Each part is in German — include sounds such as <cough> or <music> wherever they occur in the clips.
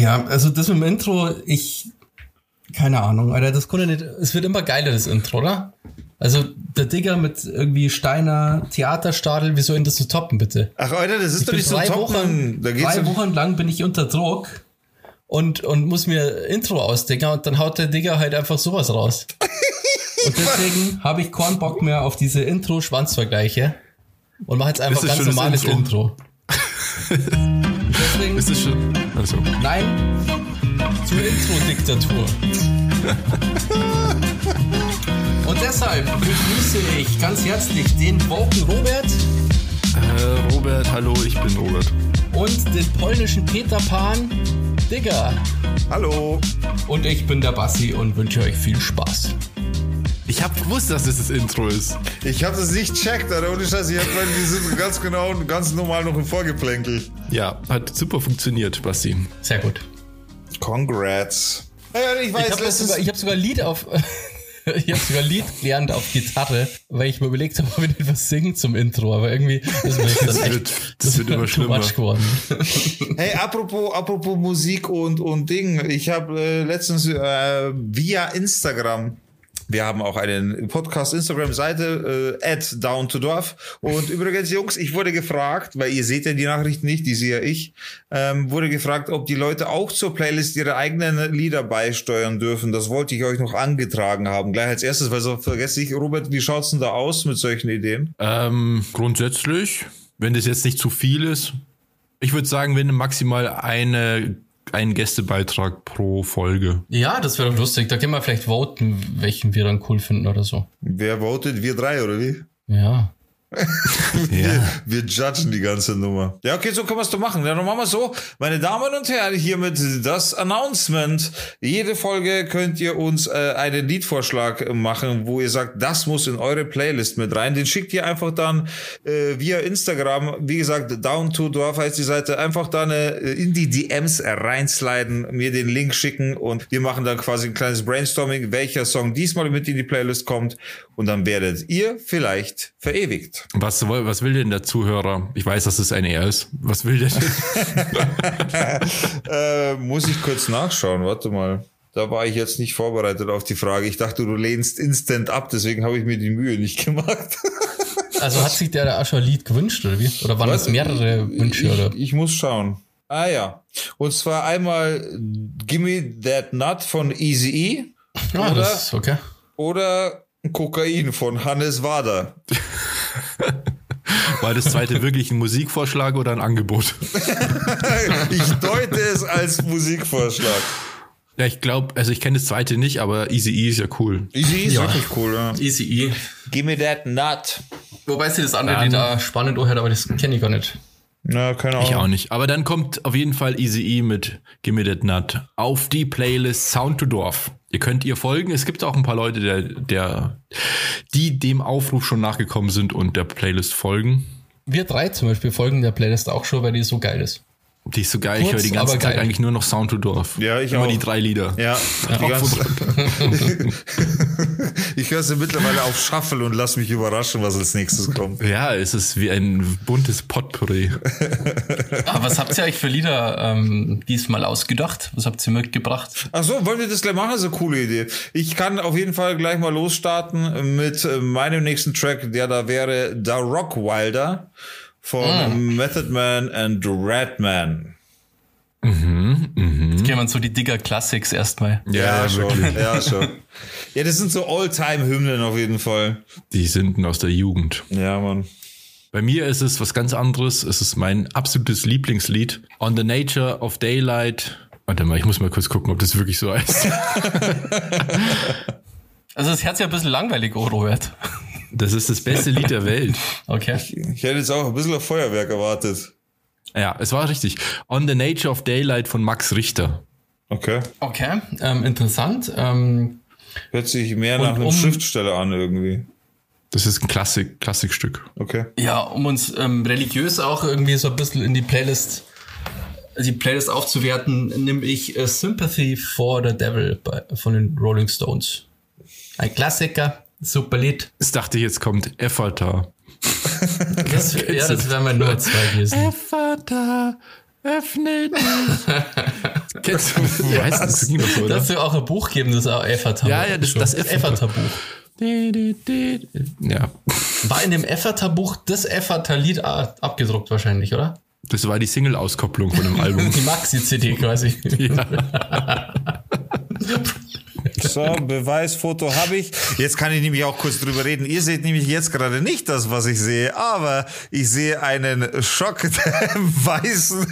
Ja, also das mit dem Intro, ich, keine Ahnung, Alter, das konnte nicht, es wird immer geiler, das Intro, oder? Also der Digger mit irgendwie Steiner Theaterstadel, wie soll ihn das zu toppen, bitte? Ach, Alter, das ist Ich doch nicht so drei top, Wochen, Mann. Da geht's drei Wochen lang bin ich unter Druck und, und muss mir Intro ausdenken und dann haut der Digger halt einfach sowas raus. <laughs> und deswegen habe ich keinen Bock mehr auf diese Intro-Schwanzvergleiche und mache jetzt einfach ganz normales Intro? Intro. <laughs> deswegen, Ist das schon? Also. nein, zur Intro-Diktatur. Und deshalb begrüße ich ganz herzlich den Woken Robert Äh, Robert, hallo, ich bin Robert. und den polnischen Peter Pan, Digger. Hallo. Und ich bin der Bassi und wünsche euch viel Spaß. Ich hab gewusst, dass das das Intro ist. Ich habe das nicht checkt, Alter. Ohne Scheiß. Ich hab, die sind ganz genau und ganz normal noch im Vorgeplänkel. Ja, hat super funktioniert, Basti. Sehr gut. Congrats. Ja, ich weiß, Ich habe sogar, ich hab sogar Lied auf. <laughs> Ich habe sogar Lied gelernt auf Gitarre, weil ich mir überlegt habe, ob ich etwas singen zum Intro, aber irgendwie ist mir das dann echt wird- das wird immer schlimmer. much geworden. Hey, apropos, apropos Musik und, und Ding. Ich habe äh, letztens äh, via Instagram, wir haben auch eine Podcast-Instagram-Seite, äh, at down to Dorf. Und übrigens, Jungs, ich wurde gefragt, weil ihr seht ja die Nachrichten nicht, die sehe ich, ähm, wurde gefragt, ob die Leute auch zur Playlist ihre eigenen Lieder beisteuern dürfen. Das wollte ich euch noch angetragen haben. Gleich als erstes, weil so vergesse ich, Robert, wie schaut's denn da aus mit solchen Ideen? Ähm, grundsätzlich, wenn das jetzt nicht zu viel ist, ich würde sagen, wenn maximal eine, ein Gästebeitrag pro Folge. Ja, das wäre doch lustig. Da können wir vielleicht voten, welchen wir dann cool finden oder so. Wer votet? Wir drei, oder wie? Ja. <laughs> Wir, wir judgen die ganze Nummer. Ja, okay, so können wir es doch machen. Ja, dann machen wir so. Meine Damen und Herren, hiermit das Announcement. Jede Folge könnt ihr uns äh, einen Liedvorschlag machen, wo ihr sagt, das muss in eure Playlist mit rein. Den schickt ihr einfach dann äh, via Instagram. Wie gesagt, Down to Dorf heißt die Seite. Einfach dann äh, in die DMs reinsliden, mir den Link schicken und wir machen dann quasi ein kleines Brainstorming, welcher Song diesmal mit in die Playlist kommt. Und dann werdet ihr vielleicht verewigt. Was, was will denn der Zuhörer? Ich weiß, dass es ein Er ist. Was will der denn? <laughs> Äh, muss ich kurz nachschauen, warte mal. Da war ich jetzt nicht vorbereitet auf die Frage. Ich dachte, du lehnst instant ab, deswegen habe ich mir die Mühe nicht gemacht. <laughs> Also hat sich der ein Lied gewünscht, oder wie? Oder waren das mehrere Wünsche, ich, oder? ich muss schauen. Ah ja. Und zwar einmal Gimme That Nut von Easy E Ah, oder, das ist okay. oder Kokain von Hannes Wader. <laughs> <laughs> War das zweite wirklich ein Musikvorschlag oder ein Angebot? <laughs> Ich deute es als Musikvorschlag. Ja, ich glaube, also ich kenne das zweite nicht, aber Easy E ist ja cool. Easy E ist Ja. wirklich cool, ja. Easy E. Gimme That Nut. Wobei sie das andere Dann- Lied da spannend anhört, aber das kenne ich gar nicht. Na, keine Ahnung. Ich auch nicht. Aber dann kommt auf jeden Fall Easy E mit Gimme That Nut auf die Playlist Sound to Dorf. Ihr könnt ihr folgen. Es gibt auch ein paar Leute, der, der, die dem Aufruf schon nachgekommen sind und der Playlist folgen. Wir drei zum Beispiel folgen der Playlist auch schon, weil die so geil ist. Die ist so geil. Kurz, ich höre aber Tag geil. eigentlich nur noch Sound to Dorf. Ja, ich Immer auch. die drei Lieder. Ja, die ganze, <laughs> ich höre sie mittlerweile auf Shuffle und lass mich überraschen, was als nächstes kommt. ja, es ist wie ein buntes Potpourri. Ah, was habt ihr euch für Lieder ähm, diesmal ausgedacht? Was habt ihr mitgebracht? Ach so, wollen wir das gleich machen? Das ist eine coole Idee. Ich kann auf jeden Fall gleich mal losstarten mit meinem nächsten Track, der da wäre Da Rock Wilder von Method Man and Redman. Jetzt gehen wir zu die Digger Classics erstmal. Ja, schon. wirklich. Ja, schon. Ja, das sind so All-Time-Hymnen auf jeden Fall. Die sind aus der Jugend. Ja, Mann. Bei mir ist es was ganz anderes. Es ist mein absolutes Lieblingslied. On the Nature of Daylight. Warte mal, ich muss mal kurz gucken, ob das wirklich so heißt. <laughs> Also das Herz ja ein bisschen langweilig, oh Robert. Das ist das beste Lied der Welt. <laughs> Okay. Ich hätte jetzt auch ein bisschen auf Feuerwerk erwartet. Ja, es war richtig. On the Nature of Daylight von Max Richter. Okay. Okay, ähm, interessant. Ähm, Hört sich mehr nach einem um- Schriftsteller an irgendwie. Das ist ein Klassik, Klassikstück. Okay. ja, um uns ähm, religiös auch irgendwie so ein bisschen in die Playlist, die Playlist aufzuwerten, nehme ich äh, Sympathy for the Devil bei, von den Rolling Stones. Ein Klassiker, super Lied. Ich dachte, jetzt kommt Effata. <laughs> Das, ja, das wären wir nur zwei gewesen. Effata, öffne dich. <laughs> Kennst du? Wie heißt das? das so, Das auch ein Buch geben, das Efferta. Ja, ja, das- das Efferta-Buch. Ja, War in dem Efferta-Buch das Efferta-Lied abgedruckt wahrscheinlich, oder? das war die Single-Auskopplung von dem Album. <laughs> Die Maxi-CD quasi. So, Beweisfoto habe ich. Jetzt kann ich nämlich auch kurz drüber reden. Ihr seht nämlich jetzt gerade nicht das, was ich sehe, aber ich sehe einen Schock der weißen,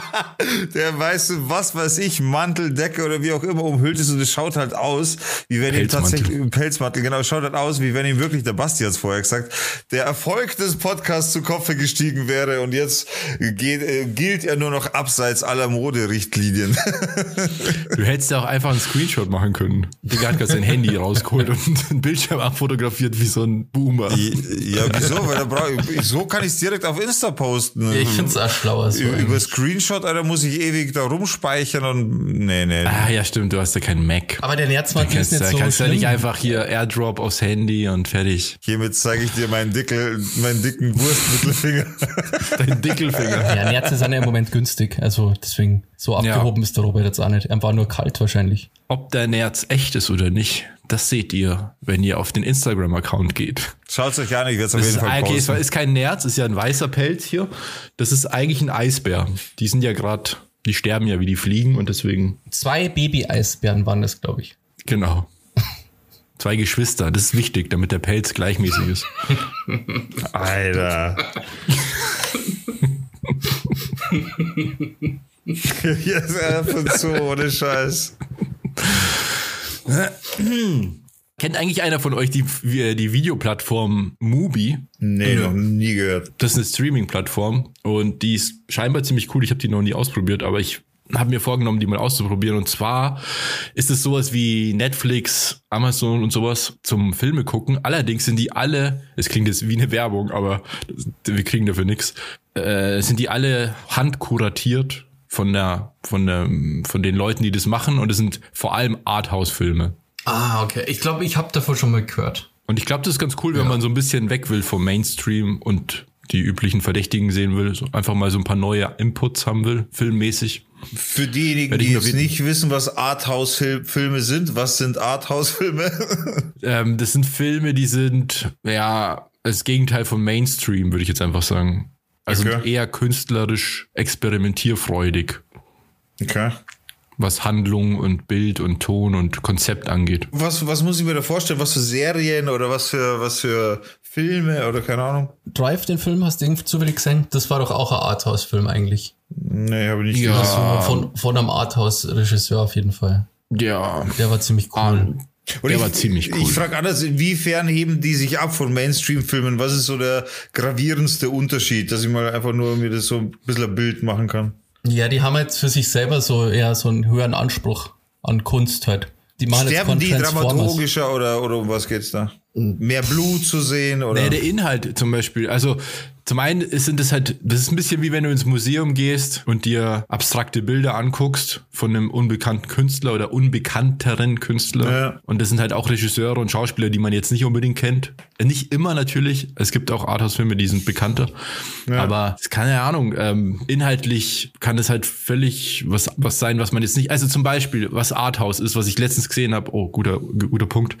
<laughs> der weißen, was weiß ich, Mantel, Decke oder wie auch immer umhüllt ist und es schaut halt aus, wie wenn ihm tatsächlich, Pelzmantel, genau, es schaut halt aus, wie wenn ihm wirklich, der Basti hat es vorher gesagt, der Erfolg des Podcasts zu Kopfe gestiegen wäre und jetzt geht, äh, gilt er nur noch abseits aller Moderichtlinien. <laughs> Du hättest ja auch einfach einen Screenshot machen können. Digga hat gerade sein Handy rausgeholt und den Bildschirm abfotografiert wie so ein Boomer. Ja, wieso? Weil da brauch ich, so kann ich es direkt auf Insta posten. Ich find's auch schlauer so. Über, über Screenshot, Alter, muss ich ewig da rumspeichern und nee, nee. Ah ja, stimmt, du hast ja keinen Mac. Aber der Nerzmantel ist nicht du so kannst ja schlimm. nicht einfach hier Airdrop aufs Handy und fertig. Hiermit zeige ich dir meinen, Dickel, meinen dicken Wurstmittelfinger. <laughs> Dein Dickelfinger. ja, Nerze sind ja im Moment günstig. Also deswegen, so abgehoben ist der Robert jetzt auch nicht. Er war nur kalt wahrscheinlich. Ob der Nerz echt ist oder nicht, das seht ihr, wenn ihr auf den Instagram-Account geht. Schaut's euch an, ich werde es auf jeden ist, Fall okay, es posten. ist kein Nerz, ist ja ein weißer Pelz hier. Das ist eigentlich ein Eisbär. Die sind ja gerade, die sterben ja wie die Fliegen und deswegen, Zwei Baby-Eisbären waren das, glaube ich. genau. Zwei Geschwister, das ist wichtig, damit der Pelz gleichmäßig ist. Alter. <laughs> <laughs> Jetzt einfach so, ohne Scheiß. Kennt eigentlich einer von euch die, die Videoplattform Mubi? Nee, noch nie gehört. Das ist eine Streaming-Plattform und die ist scheinbar ziemlich cool. Ich habe die noch nie ausprobiert, aber ich habe mir vorgenommen, die mal auszuprobieren. Und zwar ist es sowas wie Netflix, Amazon und sowas zum Filme gucken. Allerdings sind die alle, es klingt jetzt wie eine Werbung, aber wir kriegen dafür nichts. Äh, sind die alle handkuratiert von der, von der, von den Leuten, die das machen. Und es sind vor allem Arthouse-Filme. Ah, okay. Ich glaube, ich habe davon schon mal gehört. Und ich glaube, das ist ganz cool, wenn man so ein bisschen weg will vom Mainstream und die üblichen Verdächtigen sehen will. So einfach mal so ein paar neue Inputs haben will, filmmäßig. Für diejenigen, die jetzt nicht wissen, was Arthouse-Filme sind, was sind Arthouse-Filme? <laughs> Ähm, das sind Filme, die sind, ja, das Gegenteil von Mainstream, würde ich jetzt einfach sagen. Also Okay. eher künstlerisch experimentierfreudig, okay. was Handlung und Bild und Ton und Konzept angeht. Was, was muss ich mir da vorstellen? Was für Serien oder was für, was für Filme oder keine Ahnung? Drive, den Film, hast du irgendwie zufällig gesehen? Das war doch auch ein Arthouse-Film eigentlich. Nee, habe ich nicht Ja. gesehen. Also von, von einem Arthouse-Regisseur auf jeden Fall. Ja, Der war ziemlich cool. Und der ich, war ziemlich cool. Ich frage anders, inwiefern heben die sich ab von Mainstream-Filmen? Was ist so der gravierendste Unterschied, dass ich mal einfach nur mir das so ein bisschen ein Bild machen kann? Ja, die haben jetzt für sich selber so eher so einen höheren Anspruch an Kunst halt. Die machen Sterben die jetzt Transformers. dramaturgischer oder, oder um was geht's da? Mehr Blut zu sehen oder? Nee, der Inhalt zum Beispiel. Also zum einen sind das halt, das ist ein bisschen wie wenn du ins Museum gehst und dir abstrakte Bilder anguckst von einem unbekannten Künstler oder unbekannteren Künstler. Ja. Und das sind halt auch Regisseure und Schauspieler, die man jetzt nicht unbedingt kennt. Äh, Nicht immer natürlich. Es gibt auch Arthouse-Filme, die sind bekannter. Aber es keine Ahnung. Ähm, inhaltlich kann es halt völlig was, was sein, was man jetzt nicht. Also zum Beispiel, was Arthouse ist, was ich letztens gesehen habe. Oh, guter, guter Punkt.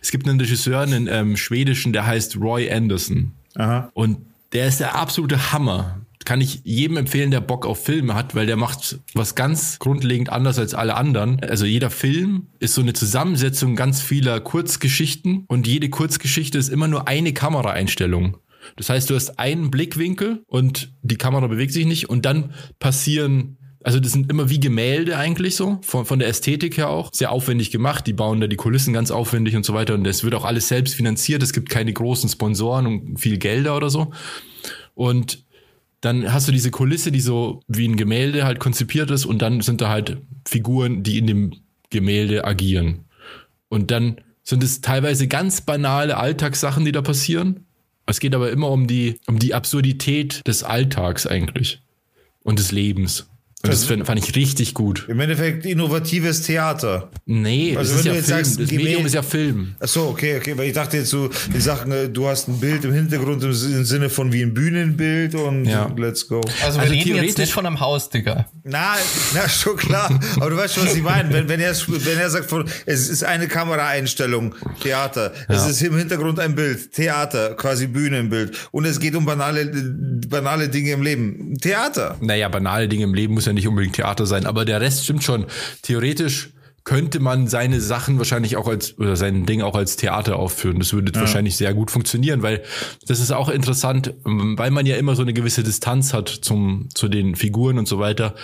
Es gibt einen Regisseur, einen ähm, schwedischen, der heißt Roy Anderson. Aha. Und der ist der absolute Hammer. Kann ich jedem empfehlen, der Bock auf Filme hat, weil der macht was ganz grundlegend anders als alle anderen. Also jeder Film ist so eine Zusammensetzung ganz vieler Kurzgeschichten und jede Kurzgeschichte ist immer nur eine Kameraeinstellung. Das heißt, du hast einen Blickwinkel und die Kamera bewegt sich nicht und dann passieren also das sind immer wie Gemälde eigentlich so, von, von der Ästhetik her auch. Sehr aufwendig gemacht, die bauen da die Kulissen ganz aufwendig und so weiter. Und es wird auch alles selbst finanziert. Es gibt keine großen Sponsoren und viel Gelder oder so. Und dann hast du diese Kulisse, die so wie ein Gemälde halt konzipiert ist. Und dann sind da halt Figuren, die in dem Gemälde agieren. Und dann sind es teilweise ganz banale Alltagssachen, die da passieren. Es geht aber immer um die, um die Absurdität des Alltags eigentlich und des Lebens. Und das, das fand ich richtig gut. Im Endeffekt innovatives Theater. Nee, also das ist ja Film. Sagst, das Medium ist ja Film. Ach so, okay, okay, weil ich dachte jetzt so, die Sachen, äh, du hast ein Bild im Hintergrund im Sinne von wie ein Bühnenbild und ja. let's go. Also wir also reden jetzt nicht von einem Haus, Digga. Na, na, schon klar. Aber du weißt schon, was ich meine. Wenn, wenn, er, wenn er sagt, von, es ist eine Kameraeinstellung, Theater. Ja. Es ist im Hintergrund ein Bild, Theater, quasi Bühnenbild. Und es geht um banale, banale Dinge im Leben. Theater. Naja, banale Dinge im Leben muss ja nicht unbedingt Theater sein, aber der Rest stimmt schon. Theoretisch könnte man seine Sachen wahrscheinlich auch als oder sein Ding auch als Theater aufführen. Das würde ja. wahrscheinlich sehr gut funktionieren, weil das ist auch interessant, weil man ja immer so eine gewisse Distanz hat zum zu den Figuren und so weiter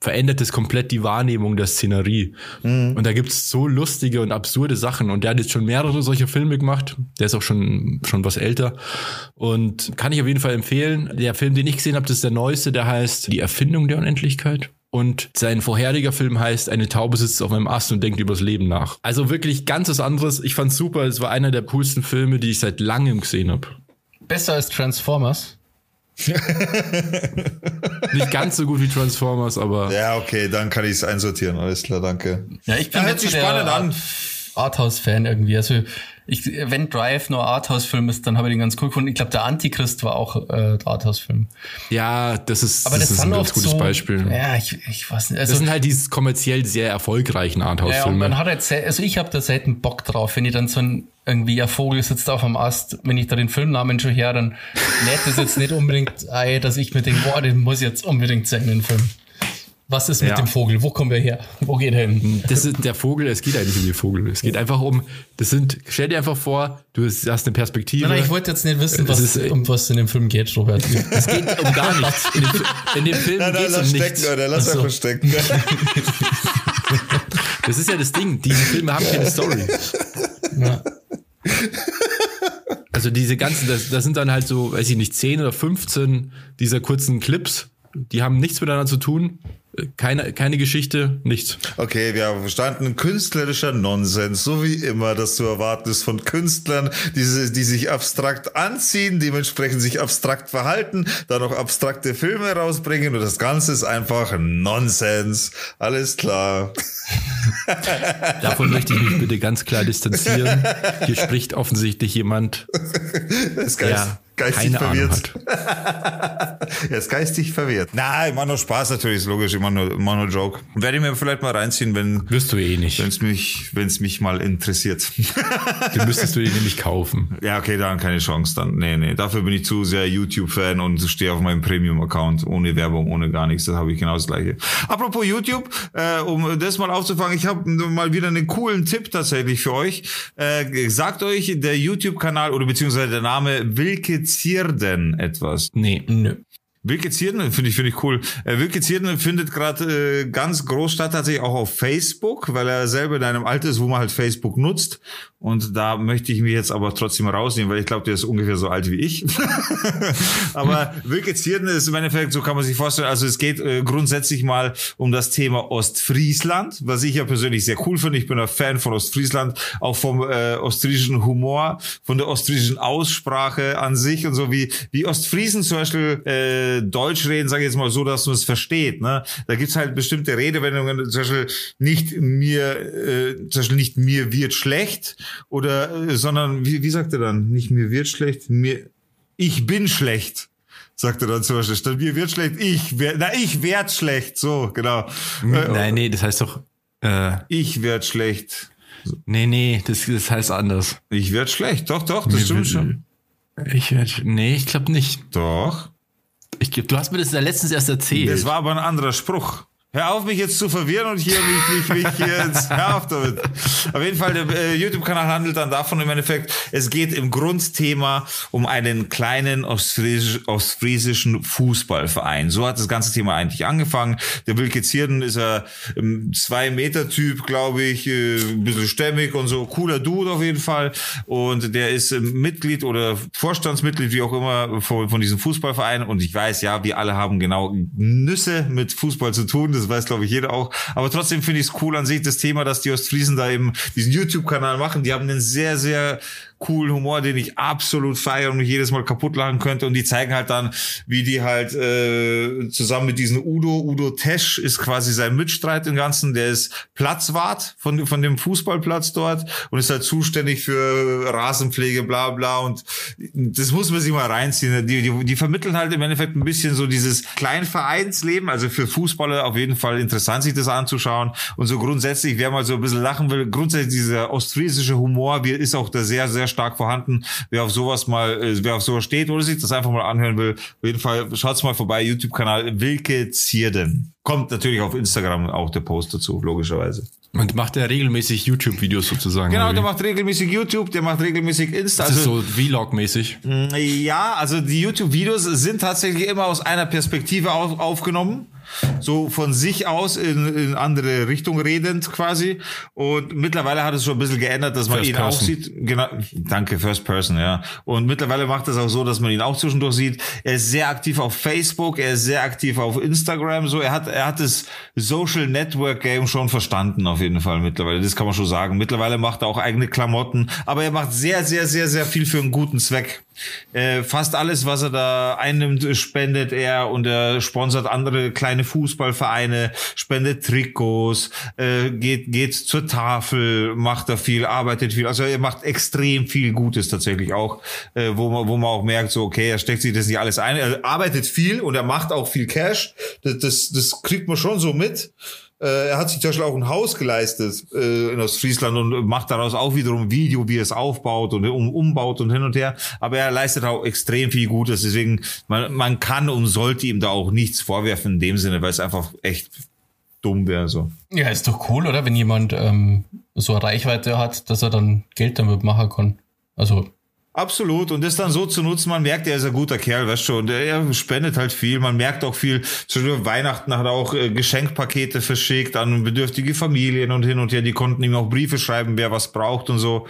verändert es komplett die Wahrnehmung der Szenerie. Mhm. Und da gibt's so lustige und absurde Sachen. Und der hat jetzt schon mehrere solche Filme gemacht. Der ist auch schon, schon was älter. Und kann ich auf jeden Fall empfehlen. Der Film, den ich gesehen habe, das ist der neueste, der heißt Die Erfindung der Unendlichkeit. Und sein vorheriger Film heißt Eine Taube sitzt auf meinem Ast und denkt übers Leben nach. Also wirklich ganz was anderes. Ich fand's super. Es war einer der coolsten Filme, die ich seit langem gesehen habe. Besser als Transformers? <laughs> Nicht ganz so gut wie Transformers, aber. Ja, okay, dann kann ich es einsortieren. Alles klar, danke. Ja, ich bin ja, jetzt spannend an. Arthouse-Fan irgendwie. Also ich, wenn Drive nur Arthouse-Film ist, dann habe ich den ganz cool gefunden. Ich glaube, der Antichrist war auch äh, Arthouse-Film. Ja, das ist, Aber das, das ist ein ganz gutes so, Beispiel. Ja, ich, ich weiß nicht. Also, das sind halt diese kommerziell sehr erfolgreichen Arthouse-Filme. Ja, man hat jetzt, also ich habe da selten Bock drauf, wenn ich dann so ein irgendwie ein Vogel sitzt auf dem Ast, wenn ich da den Filmnamen schon her, dann lädt das jetzt nicht unbedingt <laughs> ein, dass ich mir denke, boah, den muss ich jetzt unbedingt sehen, den Film. Was ist mit ja. dem Vogel? Wo kommen wir her? Wo geht er hin? Das ist der Vogel, es geht eigentlich um den Vogel. Es geht einfach um, das sind, stell dir einfach vor, du hast eine Perspektive. Nein, ich wollte jetzt nicht wissen, was, ist, um was in dem Film geht, Robert. Es geht um gar <laughs> nichts. In dem, in dem Film geht es um nichts. Stecken, oder? Lass so. einfach stecken. <laughs> Das ist ja das Ding. Diese Filme haben keine Story. Ja. Also diese ganzen, das, das sind dann halt so, weiß ich nicht, 10 oder 15 dieser kurzen Clips, die haben nichts miteinander zu tun. Keine, keine Geschichte, nichts. Okay, wir haben verstanden. Künstlerischer Nonsens, so wie immer, dass du erwartest von Künstlern, die, die sich abstrakt anziehen, dementsprechend sich abstrakt verhalten, dann noch abstrakte Filme rausbringen und das Ganze ist einfach Nonsens. Alles klar. <laughs> Davon möchte ich mich bitte ganz klar distanzieren. Hier spricht offensichtlich jemand, das der geistig Keine verwirrt. <laughs> er ist geistig verwirrt. Nein, immer nur Spaß natürlich, ist logisch, immer nur, immer nur Joke. Werde ich mir vielleicht mal reinziehen, wenn. Wirst du eh nicht. Wenn es mich, wenn es mich mal interessiert. <laughs> Den müsstest du dir nämlich kaufen. Ja, okay, dann keine Chance dann. Nee, nee. Dafür bin ich zu sehr YouTube-Fan und stehe auf meinem Premium-Account ohne Werbung, ohne gar nichts. Das habe ich genau das gleiche. Apropos YouTube, äh, um das mal aufzufangen, ich habe mal wieder einen coolen Tipp tatsächlich für euch. Äh, sagt euch der YouTube-Kanal oder beziehungsweise der Name Wilke Zierden etwas? Nee. Nö. Wilke Zierden finde ich, finde ich cool. Äh, Wilke Zierden findet gerade äh, ganz groß statt, tatsächlich auch auf Facebook, weil er selber in einem Alter ist, wo man halt Facebook nutzt. Und da möchte ich mich jetzt aber trotzdem rausnehmen, weil ich glaube, der ist ungefähr so alt wie ich. <laughs> aber Wilke Zierden ist im Endeffekt, so kann man sich vorstellen, also es geht äh, grundsätzlich mal um das Thema Ostfriesland, was ich ja persönlich sehr cool finde. Ich bin ein Fan von Ostfriesland, auch vom äh, ostfriesischen Humor, von der ostfriesischen Aussprache an sich und so wie, wie Ostfriesen zum Beispiel äh, Deutsch reden, sage ich jetzt mal so, dass man es versteht. Ne? Da gibt's halt bestimmte Redewendungen, zum Beispiel nicht mir, äh, zum Beispiel nicht mir wird schlecht oder, äh, sondern, wie, wie sagt er dann? Nicht mir wird schlecht, mir, ich bin schlecht sagt er dann zum Beispiel. Statt mir wird schlecht, ich werd, na, ich werd schlecht. So, genau. Nein, nee, das heißt doch, äh, ich werd schlecht. Nee, nee, das, das heißt anders. Ich werd schlecht. Doch, doch, das mir stimmt schon. Ich werd, nee, ich glaube nicht. Doch. Ich, du hast mir das ja letztens erst erzählt. Das war aber ein anderer Spruch. Hör auf, mich jetzt zu verwirren und hier mich, mich, mich hier jetzt, <laughs> hör auf damit. Auf jeden Fall, der äh, YouTube-Kanal handelt dann davon im Endeffekt, es geht im Grundthema um einen kleinen ostfriesisch, ostfriesischen Fußballverein. So hat das ganze Thema eigentlich angefangen. Der Wilke Zierden ist ein ähm, Zwei-Meter-Typ, glaube ich, äh, ein bisschen stämmig und so, cooler Dude auf jeden Fall. Und der ist äh, Mitglied oder Vorstandsmitglied, wie auch immer, von, von diesem Fußballverein. Und ich weiß, ja, wir alle haben genau Nüsse mit Fußball zu tun. Das das weiß glaube ich jeder auch. Aber trotzdem finde ich es cool an sich das Thema, dass die Ostfriesen da eben diesen YouTube-Kanal machen. Die haben einen sehr, sehr coolen Humor, den ich absolut feiere und mich jedes Mal kaputt lachen könnte. Und die zeigen halt dann, wie die halt äh, zusammen mit diesem Udo, Udo Tesch ist quasi sein Mitstreit im Ganzen, der ist Platzwart von, von dem Fußballplatz dort und ist halt zuständig für Rasenpflege, bla bla. Und das muss man sich mal reinziehen. Die, die, die vermitteln halt im Endeffekt ein bisschen so dieses Kleinvereinsleben, also für Fußballer auf jeden Fall interessant, sich das anzuschauen. Und so grundsätzlich, wer mal so ein bisschen lachen will, grundsätzlich dieser ostfriesische Humor ist auch da sehr, sehr stark vorhanden. Wer auf sowas mal, äh, wer auf sowas steht oder sich das einfach mal anhören will, auf jeden Fall schaut's mal vorbei, YouTube-Kanal Wilke Zierden. Kommt natürlich auf Instagram auch der Post dazu, logischerweise. Und macht er regelmäßig YouTube-Videos sozusagen? Genau, der macht regelmäßig YouTube, der macht regelmäßig Insta. Das also, ist so Vlog-mäßig. Ja, also die YouTube-Videos sind tatsächlich immer aus einer Perspektive auf, aufgenommen so von sich aus in, in andere Richtung redend quasi. Und mittlerweile hat es schon ein bisschen geändert, dass man First ihn person. auch sieht. Genau, danke, First Person, ja. Und mittlerweile macht es auch so, dass man ihn auch zwischendurch sieht. Er ist sehr aktiv auf Facebook, er ist sehr aktiv auf Instagram. So, er hat, er hat das Social Network Game schon verstanden, auf jeden Fall mittlerweile. Das kann man schon sagen. Mittlerweile macht er auch eigene Klamotten, aber er macht sehr, sehr, sehr, sehr viel für einen guten Zweck. Äh, fast alles, was er da einnimmt, spendet er und er sponsert andere kleine Fußballvereine, spendet Trikots, äh, geht, geht zur Tafel, macht da viel, arbeitet viel. Also er macht extrem viel Gutes tatsächlich auch, äh, wo, man, wo man auch merkt, so okay, er steckt sich das nicht alles ein. Er arbeitet viel und er macht auch viel Cash. Das, das, das kriegt man schon so mit. Äh, er hat sich zum Beispiel auch ein Haus geleistet äh, in Ostfriesland und macht daraus auch wiederum Video, wie er es aufbaut und um, umbaut und hin und her. Aber er leistet auch extrem viel Gutes. Deswegen, man, man kann und sollte ihm da auch nichts vorwerfen in dem Sinne, weil es einfach echt dumm wäre. So. Ja, ist doch cool, oder? Wenn jemand ähm, so eine Reichweite hat, dass er dann Geld damit machen kann. Also Absolut. Und das dann so zu nutzen, man merkt, er ist ein guter Kerl, weißt du, und er spendet halt viel. Man merkt auch viel. Zu Weihnachten hat er auch äh, Geschenkpakete verschickt an bedürftige Familien und hin und her. Die konnten ihm auch Briefe schreiben, wer was braucht und so.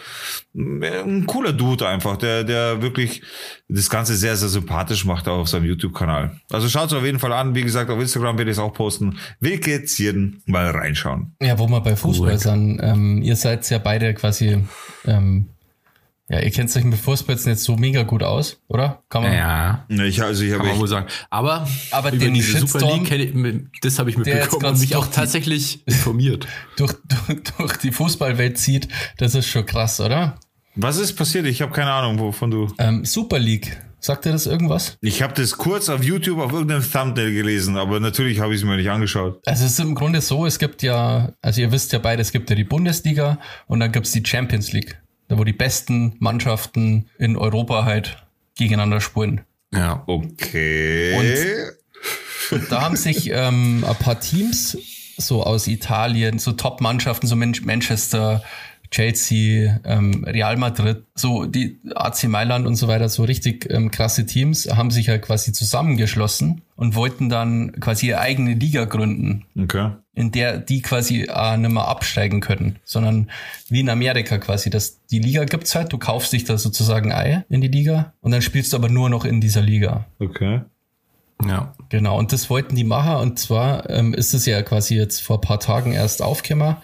Ein cooler Dude einfach, der, der wirklich das Ganze sehr, sehr sympathisch macht auch auf seinem YouTube-Kanal. Also schaut es auf jeden Fall an. Wie gesagt, auf Instagram werde ich es auch posten. Wilke Zierden mal reinschauen. Ja, wo wir bei Fußball sind. Ähm, ihr seid ja beide quasi ähm, ja, ihr kennt euch mit Fußballs nicht so mega gut aus, oder? Kann man? Ja. Ich, also ich kann man wohl sagen. Aber, aber über diese Super League, ich, das habe ich mitbekommen und mich auch tatsächlich informiert. <laughs> Durch, durch, durch die Fußballwelt zieht, das ist schon krass, oder? Was ist passiert? Ich habe keine Ahnung, wovon du. Ähm, Super League. Sagt dir das irgendwas? Ich habe das kurz auf YouTube auf irgendeinem Thumbnail gelesen, aber natürlich habe ich es mir nicht angeschaut. Also es ist im Grunde so, es gibt ja, also ihr wisst ja beide, es gibt ja die Bundesliga und dann gibt's die Champions League wo die besten Mannschaften in Europa halt gegeneinander spielen. Ja, okay. Und, und da haben sich ähm, ein paar Teams so aus Italien, so Top-Mannschaften, so Manchester, Chelsea, ähm, Real Madrid, so die AC Mailand und so weiter, so richtig ähm, krasse Teams, haben sich halt quasi zusammengeschlossen und wollten dann quasi ihre eigene Liga gründen. Okay. In der die quasi äh, nicht mehr absteigen können, sondern wie in Amerika quasi, dass die Liga gibt's halt, du kaufst dich da sozusagen ein in die Liga und dann spielst du aber nur noch in dieser Liga. Okay. Ja. Genau, und das wollten die machen und zwar ähm, ist es ja quasi jetzt vor paar Tagen erst aufgekommen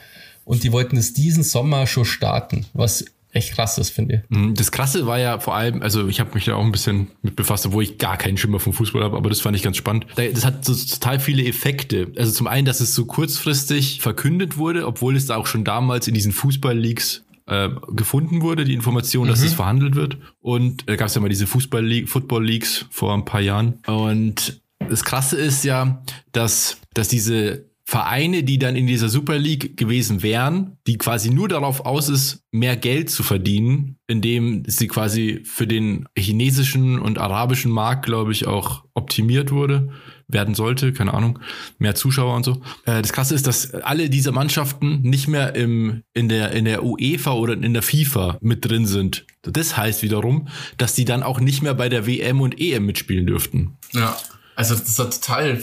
und die wollten es diesen Sommer schon starten, was echt krass ist, finde ich. Mhm, das Krasse war ja vor allem, also ich habe mich da auch ein bisschen mit befasst, obwohl ich gar keinen Schimmer vom Fußball habe, aber das fand ich ganz spannend. Das hat so total viele Effekte. Also zum einen, dass es so kurzfristig verkündet wurde, obwohl es da auch schon damals in diesen Fußball-Leagues äh, gefunden wurde, die Information, dass mhm. es verhandelt wird. Und da gab es ja mal diese Fußball-League, Football-Leagues vor ein paar Jahren. Und das Krasse ist ja, dass, dass diese Vereine, die dann in dieser Super League gewesen wären, die quasi nur darauf aus ist, mehr Geld zu verdienen, indem sie quasi für den chinesischen und arabischen Markt, glaube ich, auch optimiert wurde, werden sollte, keine Ahnung, mehr Zuschauer und so. Äh, das Krasse ist, dass alle diese Mannschaften nicht mehr im, in, der, in der UEFA oder in der FIFA mit drin sind. Das heißt wiederum, dass die dann auch nicht mehr bei der WM und EM mitspielen dürften. Ja. Also das war total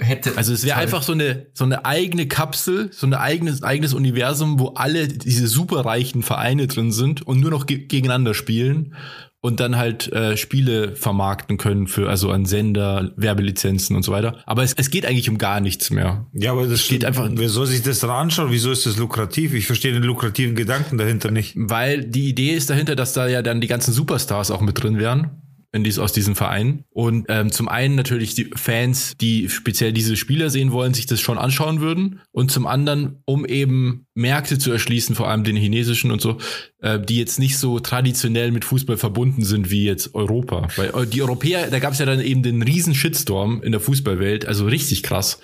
hätte. Also es wäre einfach so eine so eine eigene Kapsel, so ein eigenes eigenes Universum, wo alle diese superreichen Vereine drin sind und nur noch ge gegeneinander spielen und dann halt äh, Spiele vermarkten können für also an Sender, Werbelizenzen und so weiter. Aber es, es geht eigentlich um gar nichts mehr. Ja, aber das geht einfach. Wer soll sich das dann anschauen? Wieso ist das lukrativ? Ich verstehe den lukrativen Gedanken dahinter nicht. Weil die Idee ist dahinter, dass da ja dann die ganzen Superstars auch mit drin wären in dies, aus diesem Verein. Und ähm, zum einen natürlich die Fans, die speziell diese Spieler sehen wollen, sich das schon anschauen würden. Und zum anderen, um eben Märkte zu erschließen, vor allem den chinesischen und so, äh, die jetzt nicht so traditionell mit Fußball verbunden sind wie jetzt Europa. Weil äh, die Europäer, da gab es ja dann eben den riesen Shitstorm in der Fußballwelt, also richtig krass,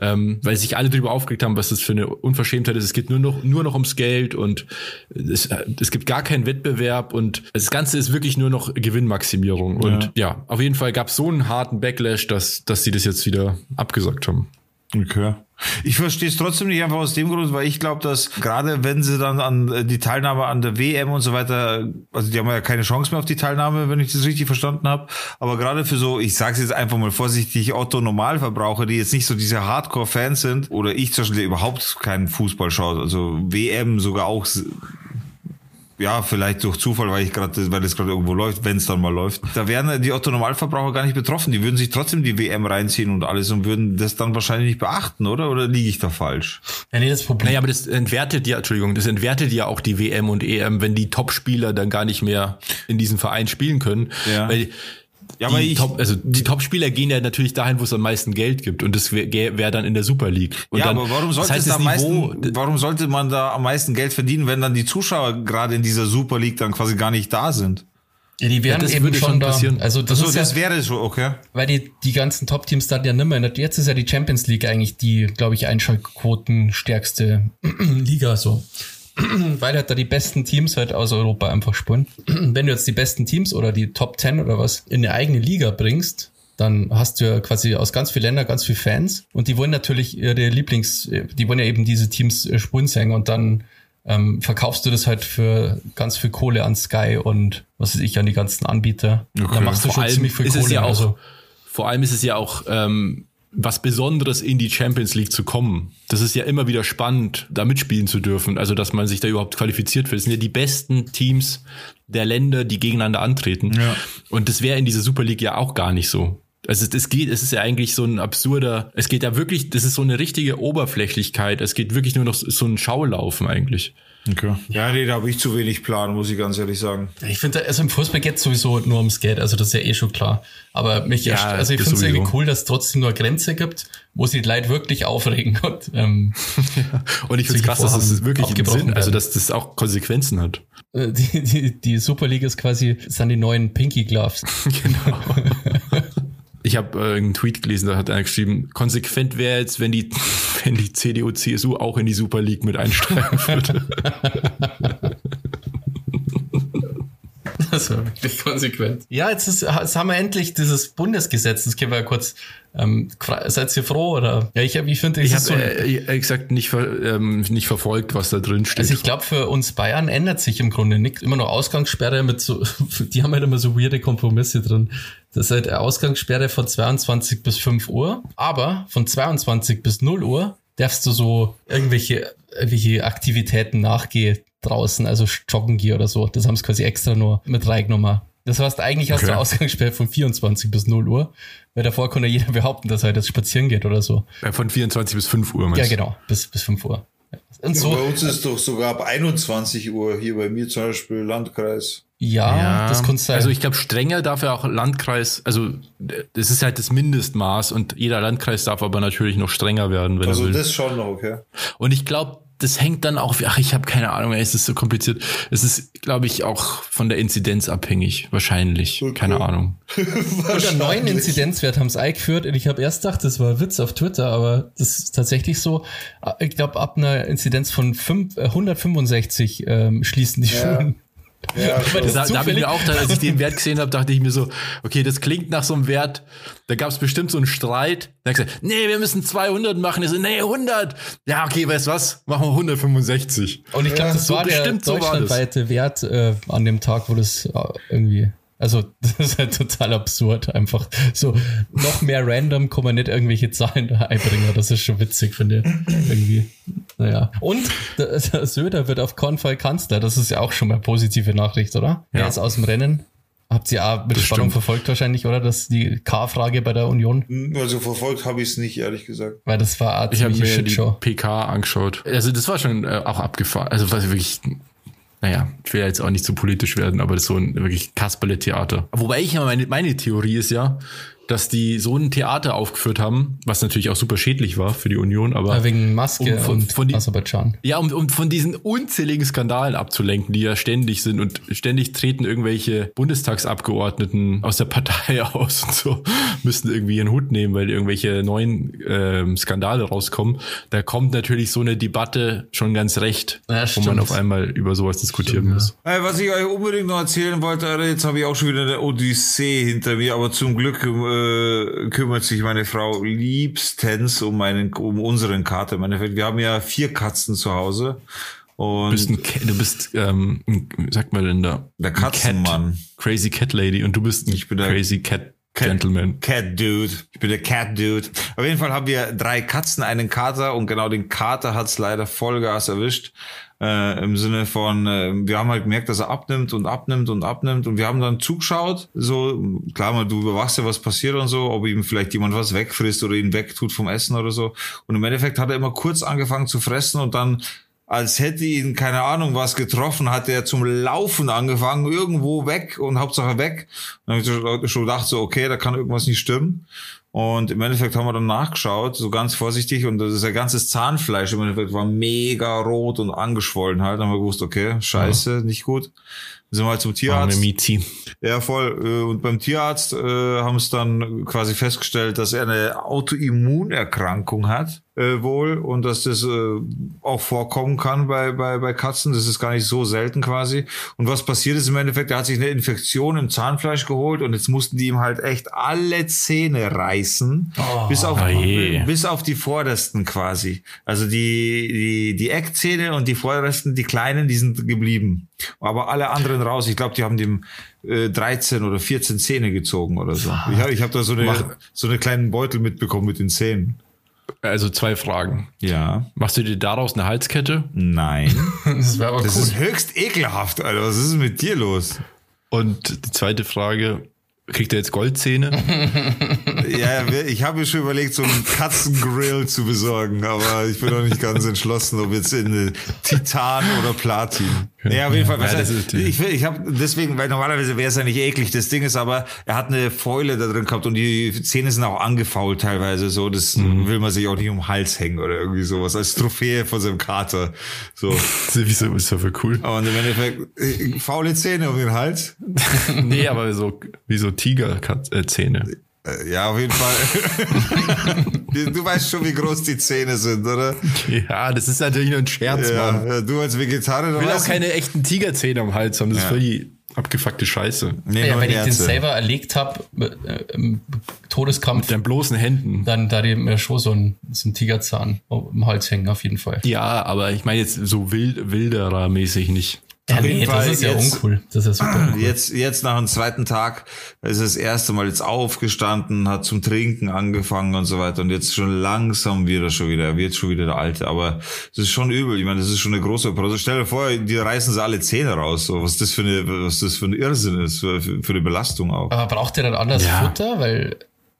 ähm, weil sich alle darüber aufgeregt haben, was das für eine Unverschämtheit ist. Es geht nur noch, nur noch ums Geld und es, äh, es gibt gar keinen Wettbewerb und das Ganze ist wirklich nur noch Gewinnmaximierung. Und ja, ja auf jeden Fall gab es so einen harten Backlash, dass, dass sie das jetzt wieder abgesagt haben. Okay. Ich verstehe es trotzdem nicht einfach aus dem Grund, weil ich glaube, dass gerade wenn sie dann an äh, die Teilnahme an der WM und so weiter, also die haben ja keine Chance mehr auf die Teilnahme, wenn ich das richtig verstanden habe. Aber gerade für so, ich sage es jetzt einfach mal vorsichtig, Otto Normalverbraucher, die jetzt nicht so diese Hardcore-Fans sind, oder ich zum Beispiel überhaupt keinen Fußball schaut, also WM sogar auch ja, vielleicht durch Zufall, weil ich gerade, weil es gerade irgendwo läuft, wenn es dann mal läuft. Da wären die Otto Normalverbraucher gar nicht betroffen. Die würden sich trotzdem die WM reinziehen und alles und würden das dann wahrscheinlich nicht beachten, oder? Oder liege ich da falsch? Ja, nee, das Problem. Naja, aber das entwertet ja, Entschuldigung, das entwertet ja auch die WM und EM, wenn die Topspieler dann gar nicht mehr in diesem Verein spielen können. Ja. Weil ja, aber die ich, Top, also die Topspieler gehen ja natürlich dahin, wo es am meisten Geld gibt und das wäre wär dann in der Super League. Und ja, dann, aber warum sollte das heißt, es da meisten, warum sollte man da am meisten Geld verdienen, wenn dann die Zuschauer gerade in dieser Super League dann quasi gar nicht da sind? Ja, die wären ja, eben schon, schon passieren. Da. Also das, also, das ja, wäre so, okay. Weil die, die ganzen Top-Teams dann ja nimmer. Jetzt ist ja die Champions League eigentlich die, glaube ich, Einschaltquoten stärkste <clears throat> Liga so. <clears throat> weil halt da die besten Teams halt aus Europa einfach spielen. <clears throat> Wenn du jetzt die besten Teams oder die Top 10 oder was in eine eigene Liga bringst, dann hast du ja quasi aus ganz vielen Ländern ganz viele Fans und die wollen natürlich ihre Lieblings, die wollen ja eben diese Teams äh, spielen singen und dann ähm, verkaufst du das halt für ganz viel Kohle an Sky und was weiß ich an die ganzen Anbieter. Okay. Da machst du vor schon ziemlich viel Kohle. Ja auch, also. Vor allem ist es ja auch ähm, was Besonderes in die Champions League zu kommen. Das ist ja immer wieder spannend, da mitspielen zu dürfen. Also, dass man sich da überhaupt qualifiziert für. Das sind ja die besten Teams der Länder, die gegeneinander antreten. Ja. Und das wäre in dieser Super League ja auch gar nicht so. Also es geht, es ist ja eigentlich so ein absurder, es geht ja wirklich, das ist so eine richtige Oberflächlichkeit. Es geht wirklich nur noch so ein Schaulaufen eigentlich. Okay. Ja, nee, da habe ich zu wenig Plan, muss ich ganz ehrlich sagen. Ich finde, also im Fußball geht sowieso nur ums Geld, also das ist ja eh schon klar. Aber mich ja, also ich finde es irgendwie cool, dass es trotzdem nur eine Grenze gibt, wo sich die Leute wirklich aufregen. <laughs> Und, ähm, ja. und ich finde es krass, dass es das wirklich im Sinn, also dass das auch Konsequenzen hat. Äh, die, die, die Super League ist quasi, sind die neuen Pinky Gloves. <laughs> genau. <laughs> Ich habe äh, einen Tweet gelesen, da hat einer geschrieben, konsequent wäre jetzt, wenn die, <laughs> wenn die CDU, CSU auch in die Super League mit einsteigen würde. <laughs> Das war wirklich konsequent. Ja, jetzt, ist, jetzt haben wir endlich dieses Bundesgesetz. Das können wir ja kurz. Ähm, seid ihr froh oder? Ja, ich, ich finde, ich habe so äh, gesagt nicht ähm, nicht verfolgt, was da drin steht. Also ich glaube, für uns Bayern ändert sich im Grunde nichts. Immer noch Ausgangssperre mit so. <laughs> Die haben halt immer so weirde Kompromisse drin. Das ist halt Ausgangssperre von 22 bis 5 Uhr, aber von 22 bis 0 Uhr darfst du so irgendwelche, irgendwelche Aktivitäten nachgehen draußen, also joggen gehen oder so. Das haben sie quasi extra nur mit reingenommen. Das heißt, eigentlich hast okay. du Ausgangssperre von 24 bis 0 Uhr, weil davor konnte jeder behaupten, dass er jetzt spazieren geht oder so. Ja, von 24 bis 5 Uhr, meinst Ja, genau, bis, bis 5 Uhr. Und ja, so, bei uns ist doch sogar ab 21 Uhr, hier bei mir zum Beispiel Landkreis. Ja, ja, das kann sein. Also ich glaube, strenger darf ja auch Landkreis, also das ist halt das Mindestmaß und jeder Landkreis darf aber natürlich noch strenger werden, wenn also er will. Also das schon noch, okay. Und ich glaube, das hängt dann auch, ach, ich habe keine Ahnung, es ist so kompliziert. Es ist, glaube ich, auch von der Inzidenz abhängig, wahrscheinlich. Okay. Keine Ahnung. <laughs> Unter neuen Inzidenzwert haben es eingeführt und ich habe erst gedacht, das war ein Witz auf Twitter, aber das ist tatsächlich so. Ich glaube, ab einer Inzidenz von 5, 165 ähm, schließen die ja. Schulen. Ja, <laughs> da, da habe ich mir auch, als ich den Wert gesehen habe, dachte ich mir so, okay, das klingt nach so einem Wert, da gab es bestimmt so einen Streit. Da habe ich gesagt, nee, wir müssen 200 machen. Ich so, nee, 100. Ja, okay, weißt du was? Machen wir 165. Und ich glaube, das ja, war so der deutschlandweite Wert äh, an dem Tag, wo das äh, irgendwie also, <laughs> das ist halt total absurd, einfach so noch mehr random kann man nicht irgendwelche Zahlen da einbringen. Das ist schon witzig, finde ich. Irgendwie. Naja. Und der, der Söder wird auf keinen Fall Kanzler. Das ist ja auch schon mal positive Nachricht, oder? Ja. Er ist aus dem Rennen. Habt ihr auch mit Das Spannung stimmt. verfolgt wahrscheinlich, oder? Das die K-Frage bei der Union? Also verfolgt habe ich es nicht, ehrlich gesagt. Weil das war eine Ich habe mir die Shitshow. PK angeschaut. Also das war schon äh, auch abgefahren. Also was wirklich, naja, ich will jetzt auch nicht zu politisch werden, aber das ist so ein wirklich Kasperle-Theater. Wobei ich ja meine, meine Theorie ist ja, dass die so ein Theater aufgeführt haben, was natürlich auch super schädlich war für die Union, aber Äh, Wegen Maske Um von- und von die- Aserbaidschan. ja, um, um von diesen unzähligen Skandalen abzulenken, die ja ständig sind und ständig treten irgendwelche Bundestagsabgeordneten aus der Partei <laughs> aus und so, müssen irgendwie ihren Hut nehmen, weil irgendwelche neuen ähm, Skandale rauskommen. Da kommt natürlich so eine Debatte schon ganz recht, Ja, wo man auf einmal über sowas diskutieren Stimmt, muss. Äh, was ich euch unbedingt noch erzählen wollte, jetzt habe ich auch schon wieder eine Odyssee hinter mir, aber zum Glück äh, kümmert sich meine Frau liebstens um meinen, um unseren Kater. Meine, wir haben ja vier Katzen zu Hause. Und Du bist, ein, du bist ähm, wie sagt man denn da? der Ein Cat, Katzenmann. Crazy Cat Lady und du bist ein Ich bin der Crazy Cat, Cat- Gentleman. Cat Dude. Ich bin der Cat Dude. Auf jeden Fall haben wir drei Katzen, einen Kater und genau den Kater hat's leider Vollgas erwischt. Äh, Im Sinne von, äh, wir haben halt gemerkt, dass er abnimmt und abnimmt und abnimmt und wir haben dann zugeschaut. So, klar, mal, du überwachst ja, was passiert und so, ob ihm vielleicht jemand was wegfrisst oder ihn wegtut vom Essen oder so. Und im Endeffekt hat er immer kurz angefangen zu fressen und dann als hätte ihn, keine Ahnung, was getroffen, hat er zum Laufen angefangen, irgendwo weg und Hauptsache weg. Und dann habe ich schon gedacht, so, okay, da kann irgendwas nicht stimmen. Und im Endeffekt haben wir dann nachgeschaut, so ganz vorsichtig, und das ist ja ganzes Zahnfleisch im Endeffekt war mega rot und angeschwollen halt. Dann haben wir gewusst, okay, scheiße, nicht gut. Sind wir halt zum Tierarzt. Mizi. Ja, voll. Äh, Und beim Tierarzt äh, haben es dann quasi festgestellt, dass er eine Autoimmunerkrankung hat, äh, wohl, und dass das äh, auch vorkommen kann bei, bei, bei Katzen. Das ist gar nicht so selten quasi. Und was passiert ist im Endeffekt, er hat sich eine Infektion im Zahnfleisch geholt und jetzt mussten die ihm halt echt alle Zähne reißen, bis, auf, Oh bis auf die vordersten quasi. Also die, die, die Eckzähne und die vordersten, die kleinen, die sind geblieben. Aber alle anderen raus. Ich glaube, die haben dem äh, 13 oder 14 Zähne gezogen oder so. Ich habe ich hab da so eine, so eine kleinen Beutel mitbekommen mit den Zähnen. Also zwei Fragen. Ja. Machst du dir daraus eine Halskette? Nein. <laughs> Das wäre aber Das cool. ist höchst ekelhaft, Alter. Was ist denn mit dir los? Und die zweite Frage, kriegt er jetzt Goldzähne? <laughs> Ja, ich habe mir schon überlegt, so einen Katzengrill zu besorgen, aber ich bin noch nicht ganz entschlossen, ob jetzt in äh, Titan oder Platin. Nee, auf jeden Fall. Ja, das heißt, ich will- ich habe deswegen, weil normalerweise wäre es ja nicht eklig. Das Ding ist aber, er hat eine Fäule da drin gehabt und die Zähne sind auch angefault teilweise. So, das Mhm. will man sich auch nicht um den Hals hängen oder irgendwie sowas als Trophäe von seinem Kater. So. <laughs> Wieso ist das für cool? Und im Endeffekt äh, faule Zähne um den Hals. <laughs> nee, aber so wie so Tigerzähne. Äh, Ja, auf jeden Fall. <laughs> du weißt schon, wie groß die Zähne sind, oder? Ja, das ist natürlich nur ein Scherz, Mann. Ja, ja, du als Vegetarier, Ich will auch keine echten Tigerzähne am Hals haben. Das ist Ja. voll die abgefuckte Scheiße. Nee, ja, wenn ich den selber erlegt habe, äh, im Todeskampf, Mit deinen bloßen Händen. dann da die mir schon so ein, so ein Tigerzahn im Hals hängen, auf jeden Fall. Ja, aber ich meine jetzt so wild, wilderer-mäßig nicht. Ja, nee, das ist ja jetzt- uncool. Das ist ja super uncool. Jetzt, jetzt nach dem zweiten Tag ist das erste Mal jetzt aufgestanden, hat zum Trinken angefangen und so weiter und jetzt schon langsam wird er schon wieder, er wird schon wieder der Alte, aber es ist schon übel, ich meine, das ist schon eine große Operation. Stell dir vor, die reißen sie alle Zähne raus, so, was das für eine, was das für ein Irrsinn ist, für, für eine Belastung auch. Aber braucht der dann anders Ja. Futter? Weil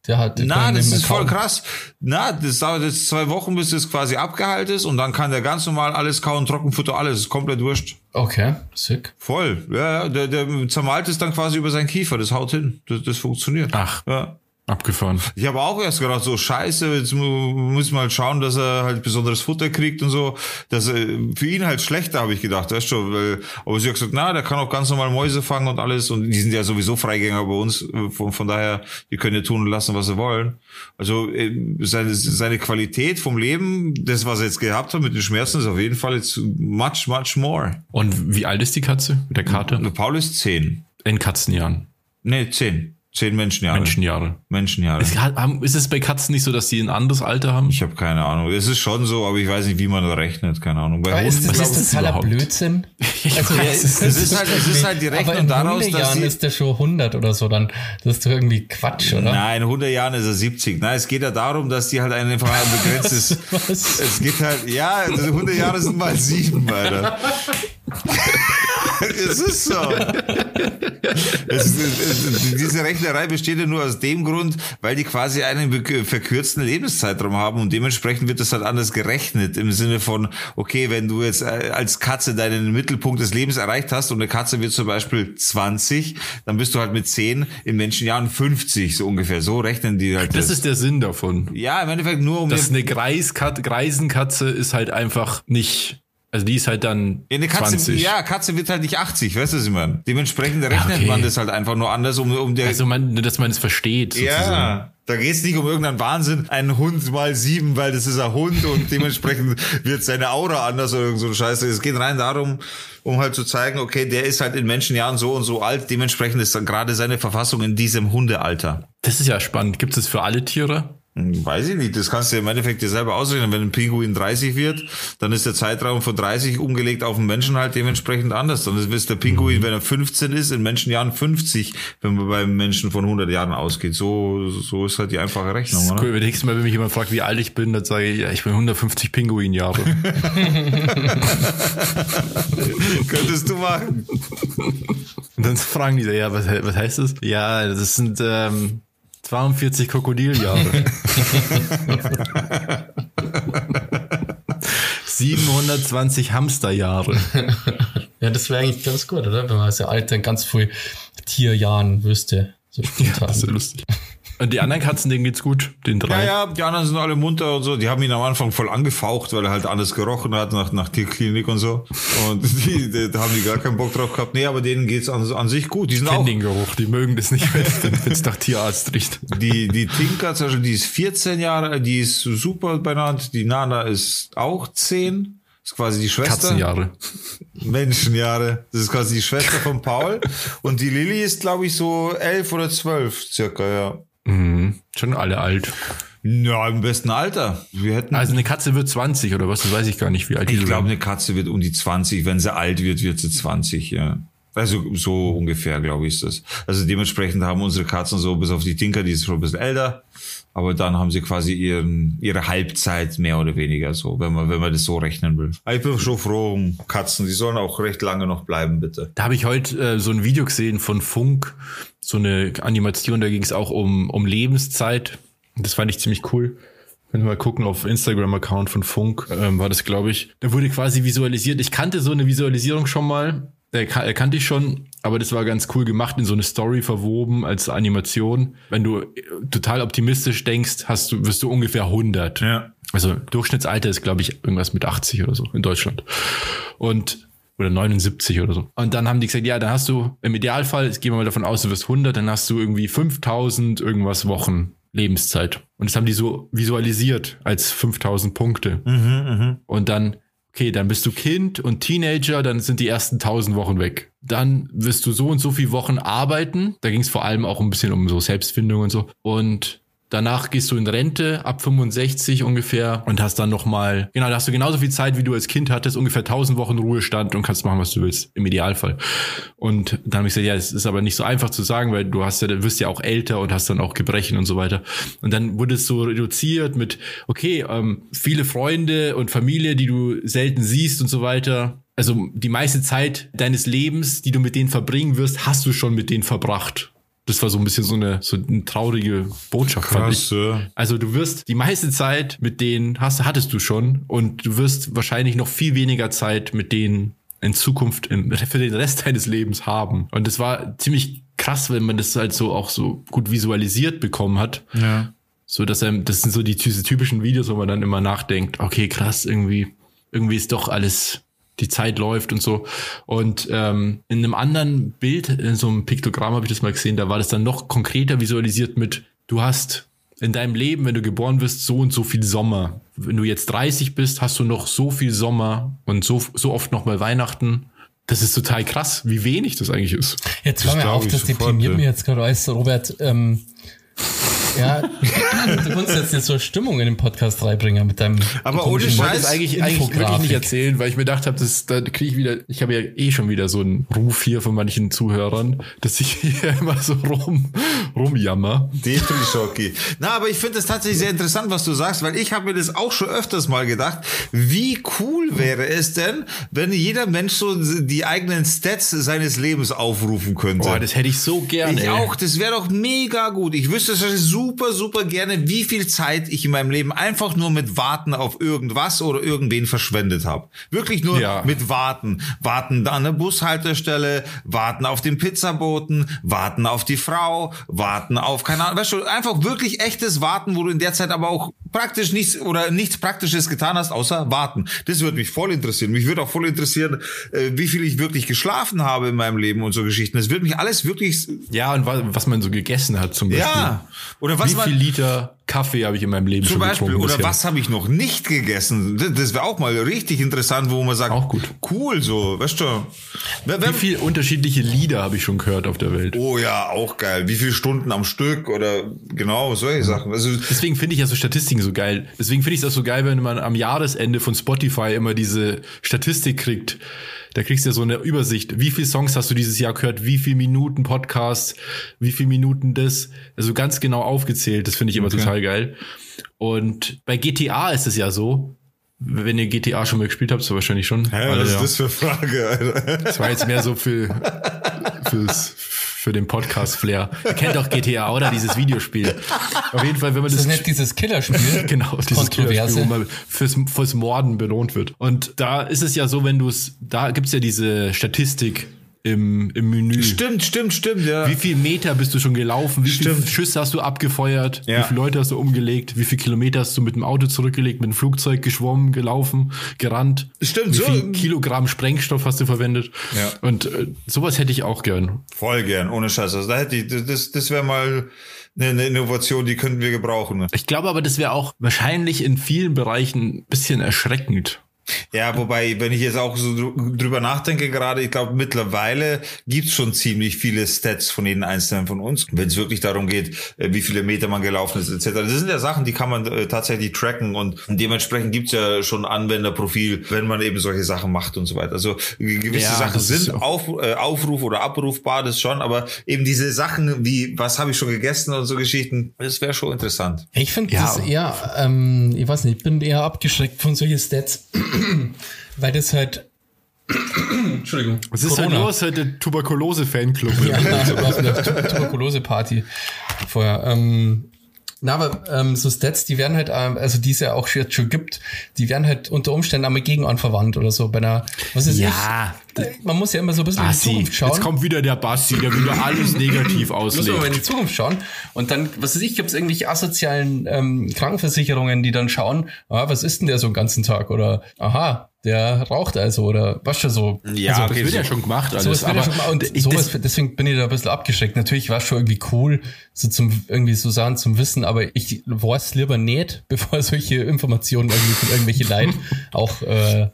der hat. der Na, das ist voll krass. Na, das dauert jetzt zwei Wochen, bis das quasi abgeheilt ist und dann kann der ganz normal alles kauen, Trockenfutter, alles, ist komplett wurscht. Okay, sick. Voll. Ja, ja, der, der zermalt es dann quasi über seinen Kiefer, das haut hin. Das, das funktioniert. Ach. Ja. Abgefahren. Ich habe auch erst gedacht, so scheiße, jetzt mu- muss man halt schauen, dass er halt besonderes Futter kriegt und so. Dass er für ihn halt schlechter, habe ich gedacht, weißt du, weil, aber sie hat gesagt, na, der kann auch ganz normal Mäuse fangen und alles und die sind ja sowieso Freigänger bei uns, von, von daher, die können ja tun und lassen, was sie wollen. Also äh, seine, seine Qualität vom Leben, das, was er jetzt gehabt hat mit den Schmerzen, ist auf jeden Fall jetzt much, much more. Und wie alt ist die Katze? Der Kater? Und Paul ist zehn. In Katzenjahren. Nee, zehn. Zehn Menschenjahre. Menschenjahre. Menschenjahre. Ist, haben- ist es bei Katzen nicht so, dass die ein anderes Alter haben? Ich habe keine Ahnung. Es ist schon so, aber ich weiß nicht, wie man da rechnet. Keine Ahnung. Bei Aber ist Hunden das, ist ich- das totaler überhaupt? Blödsinn? <laughs> Also, ja, es, es ist halt- es ist halt die aber Rechnung in daraus, dass Hundejahren sie- ist der schon 100 oder so, dann das ist doch irgendwie Quatsch, oder? Nein, in 100 Jahren ist er 70. Nein, es geht ja darum, dass die halt einfach ein begrenztes. <laughs> Was? es geht halt, ja, also 100 Jahre sind mal sieben, Alter. <laughs> es ist so. es es, diese Rechnerei besteht ja nur aus dem Grund, weil die quasi einen verkürzten Lebenszeitraum haben und dementsprechend wird das halt anders gerechnet im Sinne von, okay, wenn du jetzt äh, als Katze deinen Mittelpunkt des Lebens erreicht hast und eine Katze wird zum Beispiel 20, dann bist du halt mit 10 in Menschenjahren 50, so ungefähr. So rechnen die halt. Das, das. ist der Sinn davon. Ja, im Endeffekt nur um. Dass eine Greiskat Greisenkatze ist halt einfach nicht also die ist halt dann ja, eine Katze, 20. Ja, Katze wird halt nicht 80, weißt du, was ich meine? Dementsprechend rechnet okay. man das halt einfach nur anders, um, um der... Also man, dass man es versteht, sozusagen. Ja, da geht es nicht um irgendeinen Wahnsinn, ein Hund mal sieben, weil das ist ein Hund und <laughs> dementsprechend wird seine Aura anders oder irgend so ein Scheiße. Es geht rein darum, um halt zu zeigen, okay, der ist halt in Menschenjahren so und so alt, dementsprechend ist dann gerade seine Verfassung in diesem Hundealter. Das ist ja spannend. Gibt es für alle Tiere? Weiß ich nicht, das kannst du im Endeffekt dir selber ausrechnen. Wenn ein Pinguin 30 wird, dann ist der Zeitraum von 30 umgelegt auf den Menschen halt dementsprechend anders. Dann ist der Pinguin, mhm. wenn er 15 ist, in Menschenjahren 50, wenn man beim Menschen von 100 Jahren ausgeht. So, so ist halt die einfache Rechnung, das ist Cool. Wenn nächstes Mal, wenn mich jemand fragt, wie alt ich bin, dann sage ich, ja, ich bin 150 Pinguinjahre. <laughs> Könntest du machen. Und dann fragen die, ja, was, was heißt das? Ja, das sind, ähm, 42 Krokodiljahre. 720 Hamsterjahre. Ja, das wäre eigentlich ganz gut, oder? Wenn man als Alter ganz viel Tierjahren wüsste. So. Ja, das ist ja lustig. Und die anderen Katzen, denen geht's gut, den drei. Ja, ja, die anderen sind alle munter und so. Die haben ihn am Anfang voll angefaucht, weil er halt alles gerochen hat nach, nach Tierklinik und so. Und <laughs> die, die, da haben die gar keinen Bock drauf gehabt. Nee, aber denen geht's an, an sich gut. Die sind auch. den Geruch, die mögen das nicht, <laughs> wenn es nach Tierarzt riecht. Die, die Tinker, zum Beispiel, die ist 14 Jahre, die ist super benannt. Die Nana ist auch 10. Das ist quasi die Schwester. Katzenjahre. <laughs> Menschenjahre. Das ist quasi die Schwester von Paul. Und die Lilly ist, glaube ich, so elf oder zwölf circa, ja. Mhm. Schon alle alt. Ja, im besten Alter. Wir hätten also eine Katze wird 20 oder was? Das weiß ich gar nicht, wie alt die Ich glaube, eine Katze wird um die 20. Wenn sie alt wird, wird sie 20, ja. Also so ungefähr, glaube ich, ist das. Also dementsprechend haben unsere Katzen so, bis auf die Tinker, die ist schon ein bisschen älter, aber dann haben sie quasi ihren, ihre Halbzeit mehr oder weniger so, wenn man, wenn man das so rechnen will. Ich bin schon froh um Katzen, die sollen auch recht lange noch bleiben, bitte. Da habe ich heute äh, so ein Video gesehen von Funk, so eine Animation, da ging es auch um, um Lebenszeit. Das fand ich ziemlich cool. Wenn wir mal gucken auf Instagram-Account von Funk, ähm, war das, glaube ich. Da wurde quasi visualisiert. Ich kannte so eine Visualisierung schon mal, äh, kannte ich schon, aber das war ganz cool gemacht, in so eine Story verwoben als Animation. Wenn du äh, total optimistisch denkst, hast du, wirst du ungefähr 100. Ja. Also Durchschnittsalter ist, glaube ich, irgendwas mit 80 oder so in Deutschland. Und oder 79 oder so. Und dann haben die gesagt, ja, dann hast du im Idealfall, jetzt gehen wir mal davon aus, du wirst 100, dann hast du irgendwie 5000 irgendwas Wochen Lebenszeit. Und das haben die so visualisiert als 5000 Punkte. Mhm, mh. Und dann okay, dann bist du Kind und Teenager, dann sind die ersten tausend Wochen weg. Dann wirst du so und so viele Wochen arbeiten. Da ging es vor allem auch ein bisschen um so Selbstfindung und so. Und Danach gehst du in Rente ab 65 ungefähr und hast dann nochmal, genau, da hast du genauso viel Zeit, wie du als Kind hattest, ungefähr 1000 Wochen Ruhestand und kannst machen, was du willst, im Idealfall. Und dann habe ich gesagt, ja, es ist aber nicht so einfach zu sagen, weil du hast ja, du wirst ja auch älter und hast dann auch Gebrechen und so weiter. Und dann wurde es so reduziert mit, okay, ähm, viele Freunde und Familie, die du selten siehst und so weiter. Also die meiste Zeit deines Lebens, die du mit denen verbringen wirst, hast du schon mit denen verbracht. Das war so ein bisschen so eine, so eine traurige Botschaft, Krass, fand ich. Ja. Also du wirst die meiste Zeit mit denen hast, hattest du schon und du wirst wahrscheinlich noch viel weniger Zeit mit denen in Zukunft im, für den Rest deines Lebens haben. Und das war ziemlich krass, wenn man das halt so auch so gut visualisiert bekommen hat. Ja. So dass er, das sind so die diese typischen Videos, wo man dann immer nachdenkt, okay, krass, irgendwie, irgendwie ist doch alles die Zeit läuft und so. Und ähm, in einem anderen Bild, in so einem Piktogramm habe ich das mal gesehen, da war das dann noch konkreter visualisiert mit, du hast in deinem Leben, wenn du geboren wirst, so und so viel Sommer. Wenn du jetzt 30 bist, hast du noch so viel Sommer und so, so oft nochmal Weihnachten. Das ist total krass, wie wenig das eigentlich ist. Jetzt hör mir auf, das deprimiert mir jetzt gerade alles, Robert. Ähm, Ja, <laughs> du kannst jetzt, jetzt so Stimmung in den Podcast reinbringen mit deinem. Aber ohne Ich wollte Scheiß, es eigentlich, eigentlich wirklich nicht erzählen, weil ich mir gedacht habe, das, da kriege ich wieder, ich habe ja eh schon wieder so einen Ruf hier von manchen Zuhörern, dass ich <laughs> hier immer so rum, rumjammer. Depri-Schocki. Na, aber ich finde es tatsächlich sehr interessant, was du sagst, weil ich habe mir das auch schon öfters mal gedacht. Wie cool wäre es denn, wenn jeder Mensch so die eigenen Stats seines Lebens aufrufen könnte? Boah, das hätte ich so gern, Ich ey. auch, das wäre doch mega gut. Ich wüsste super, super gerne, wie viel Zeit ich in meinem Leben einfach nur mit Warten auf irgendwas oder irgendwen verschwendet habe. Wirklich nur Ja. mit Warten. Warten an der Bushaltestelle, warten auf den Pizzaboten, warten auf die Frau, warten auf, keine Ahnung, weißt du, einfach wirklich echtes Warten, wo du in der Zeit aber auch praktisch nichts oder nichts Praktisches getan hast, außer warten. Das würde mich voll interessieren. Mich würde auch voll interessieren, äh, wie viel ich wirklich geschlafen habe in meinem Leben und so Geschichten. Das würde mich alles wirklich Ja, und was, was man so gegessen hat zum Beispiel. ja. Oder was Wie viel Liter Kaffee habe ich in meinem Leben zum schon Beispiel, getrunken oder bisher? was habe ich noch nicht gegessen? Das, das wäre auch mal richtig interessant, wo man sagt, Auch gut. cool, so, weißt du. Wer- Wie viel unterschiedliche Lieder habe ich schon gehört auf der Welt? Oh ja, auch geil. Wie viele Stunden am Stück oder genau solche Sachen. Also Deswegen finde ich ja so Statistiken so geil. Deswegen finde ich es auch so geil, wenn man am Jahresende von Spotify immer diese Statistik kriegt. Da kriegst du ja so eine Übersicht. Wie viele Songs hast du dieses Jahr gehört? Wie viele Minuten Podcast? Wie viele Minuten das? Also ganz genau aufgezählt. Das finde ich immer total geil. Und bei GTA ist es ja so, wenn ihr GTA schon mal gespielt habt, so wahrscheinlich schon. Hä, Alle, was ja. ist das für Frage, Alter? Das war jetzt mehr so für, <laughs> fürs, für den Podcast-Flair. Ihr kennt doch GTA, oder? Dieses Videospiel. Auf jeden Fall, wenn man Das das, ist nicht dieses Killerspiel. <laughs> Genau, dieses. Killerspiel, wo man fürs, fürs Morden belohnt wird. Und da ist es ja so, wenn du es, da gibt's ja diese Statistik im, im Menü. Stimmt, stimmt, stimmt, ja. Wie viel Meter bist du schon gelaufen? Wie viele Stimmt. Schüsse hast du abgefeuert? Ja. Wie viele Leute hast du umgelegt? Wie viele Kilometer hast du mit dem Auto zurückgelegt, mit dem Flugzeug geschwommen, gelaufen, gerannt? Stimmt, Wie so- viel Kilogramm Sprengstoff hast du verwendet? Ja. Und äh, sowas hätte ich auch gern. Voll gern, ohne Scheiß. Also da hätte ich, das, das wäre mal eine, eine Innovation, die könnten wir gebrauchen. Ich glaube aber, das wäre auch wahrscheinlich in vielen Bereichen ein bisschen erschreckend. Ja, wobei, wenn ich jetzt auch so drü- drüber nachdenke gerade, ich glaube, mittlerweile gibt's schon ziemlich viele Stats von jedem Einzelnen von uns, wenn es wirklich darum geht, äh, wie viele Meter man gelaufen ist, etc. Das sind ja Sachen, die kann man äh, tatsächlich tracken und dementsprechend gibt's ja schon Anwenderprofil, wenn man eben solche Sachen macht und so weiter. Also gewisse Ja, Sachen sind so. auf, äh, Aufruf oder abrufbar, das schon, aber eben diese Sachen wie, was habe ich schon gegessen und so Geschichten, das wäre schon interessant. Ich finde Ja. das eher, ähm, ich weiß nicht, ich bin eher abgeschreckt von solchen Stats, <clears throat> weil das halt. Entschuldigung. Was ist denn Corona. los heute? Tuberkulose-Fanclub. Ja, also Tu- Tuberkulose-Party vorher. Ähm, na, aber ähm, so Stats, die werden halt, ähm, also die es ja auch jetzt schon gibt, die werden halt unter Umständen einmal gegen anverwandt oder so bei einer, was ist Ja. ich? Man muss ja immer so ein bisschen in die Bassi. Zukunft schauen. Jetzt kommt wieder der Bassi, der wieder alles negativ muss man in auslegt. die Zukunft schauen. Und dann, was weiß ich, gibt es irgendwelche asozialen ähm, Krankenversicherungen, die dann schauen, ah, was ist denn der so einen ganzen Tag? Oder aha, der raucht also oder was schon so. Ja, also, Das okay, wird ja so- schon gemacht alles. Sowas wird ja aber schon mal, und ich- sowas, das, deswegen bin ich da ein bisschen abgeschreckt. Natürlich war es schon irgendwie cool, so zum, irgendwie so Sachen zum Wissen, aber ich weiß lieber nicht, <laughs> bevor solche Informationen irgendwie von irgendwelche Leid auch, äh,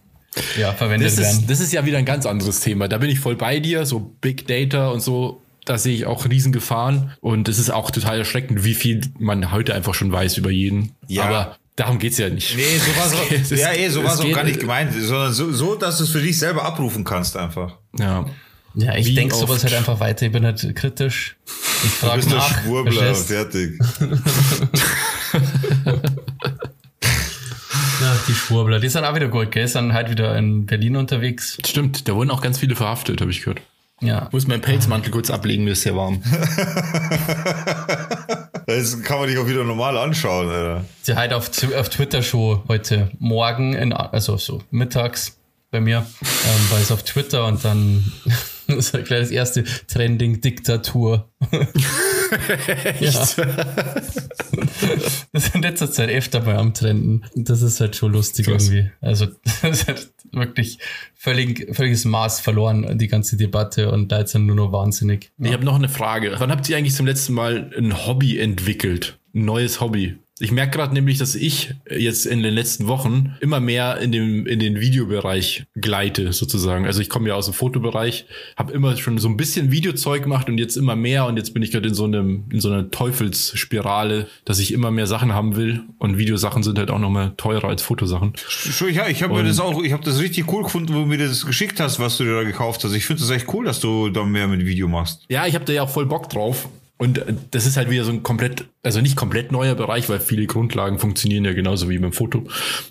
ja, verwendet das, werden. ist, das ist ja wieder ein ganz anderes Thema. Da bin ich voll bei dir, so Big Data und so. Da sehe ich auch Riesengefahren. Und es ist auch total erschreckend, wie viel man heute einfach schon weiß über jeden. Ja. Aber darum geht's ja nicht. Nee, so war's auch, <laughs> Es ja, eh, so war's es auch geht- gar nicht gemeint, sondern so, so, dass du es für dich selber abrufen kannst einfach. Ja. ja, ich denke sowas halt einfach weiter. Ich bin halt kritisch. Ich Du frage bist der nach. Schwurbler, fertig. <laughs> Ja, die Schwurbler, die sind auch wieder gut, gell? Sind halt wieder in Berlin unterwegs. Stimmt, da wurden auch ganz viele verhaftet, habe ich gehört. Ja. Ich muss meinen Pelzmantel kurz ablegen, mir ist sehr warm. <laughs> Das kann man dich auch wieder normal anschauen, Alter. Sie halt auf, auf Twitter schon heute Morgen, in, also so mittags bei mir, ähm, war es auf Twitter und dann <laughs> ist halt gleich das erste Trending Diktatur. <laughs> ja. Das ist in letzter Zeit öfter mal am Trenden. Das ist halt schon lustig Krass. irgendwie. Also <laughs> das ist halt wirklich völlig, völliges Maß verloren, die ganze Debatte und da jetzt nur noch wahnsinnig. Ich habe noch eine Frage. Wann habt ihr eigentlich zum letzten Mal ein Hobby entwickelt? Ein neues Hobby? Ich merke gerade nämlich, dass ich jetzt in den letzten Wochen immer mehr in dem in den Videobereich gleite sozusagen. Also ich komme ja aus dem Fotobereich, habe immer schon so ein bisschen Videozeug gemacht und jetzt immer mehr und jetzt bin ich gerade in so einem in so einer Teufelsspirale, dass ich immer mehr Sachen haben will und Videosachen sind halt auch noch mal teurer als Fotosachen. Ja, ich habe mir das auch, ich habe das richtig cool gefunden, wo du mir das geschickt hast, was du dir da gekauft hast. Ich finde das echt cool, dass du da mehr mit Video machst. Ja, ich habe da ja auch voll Bock drauf. Und äh, das ist halt wieder so ein komplett, also nicht komplett neuer Bereich, weil viele Grundlagen funktionieren ja genauso wie beim Foto.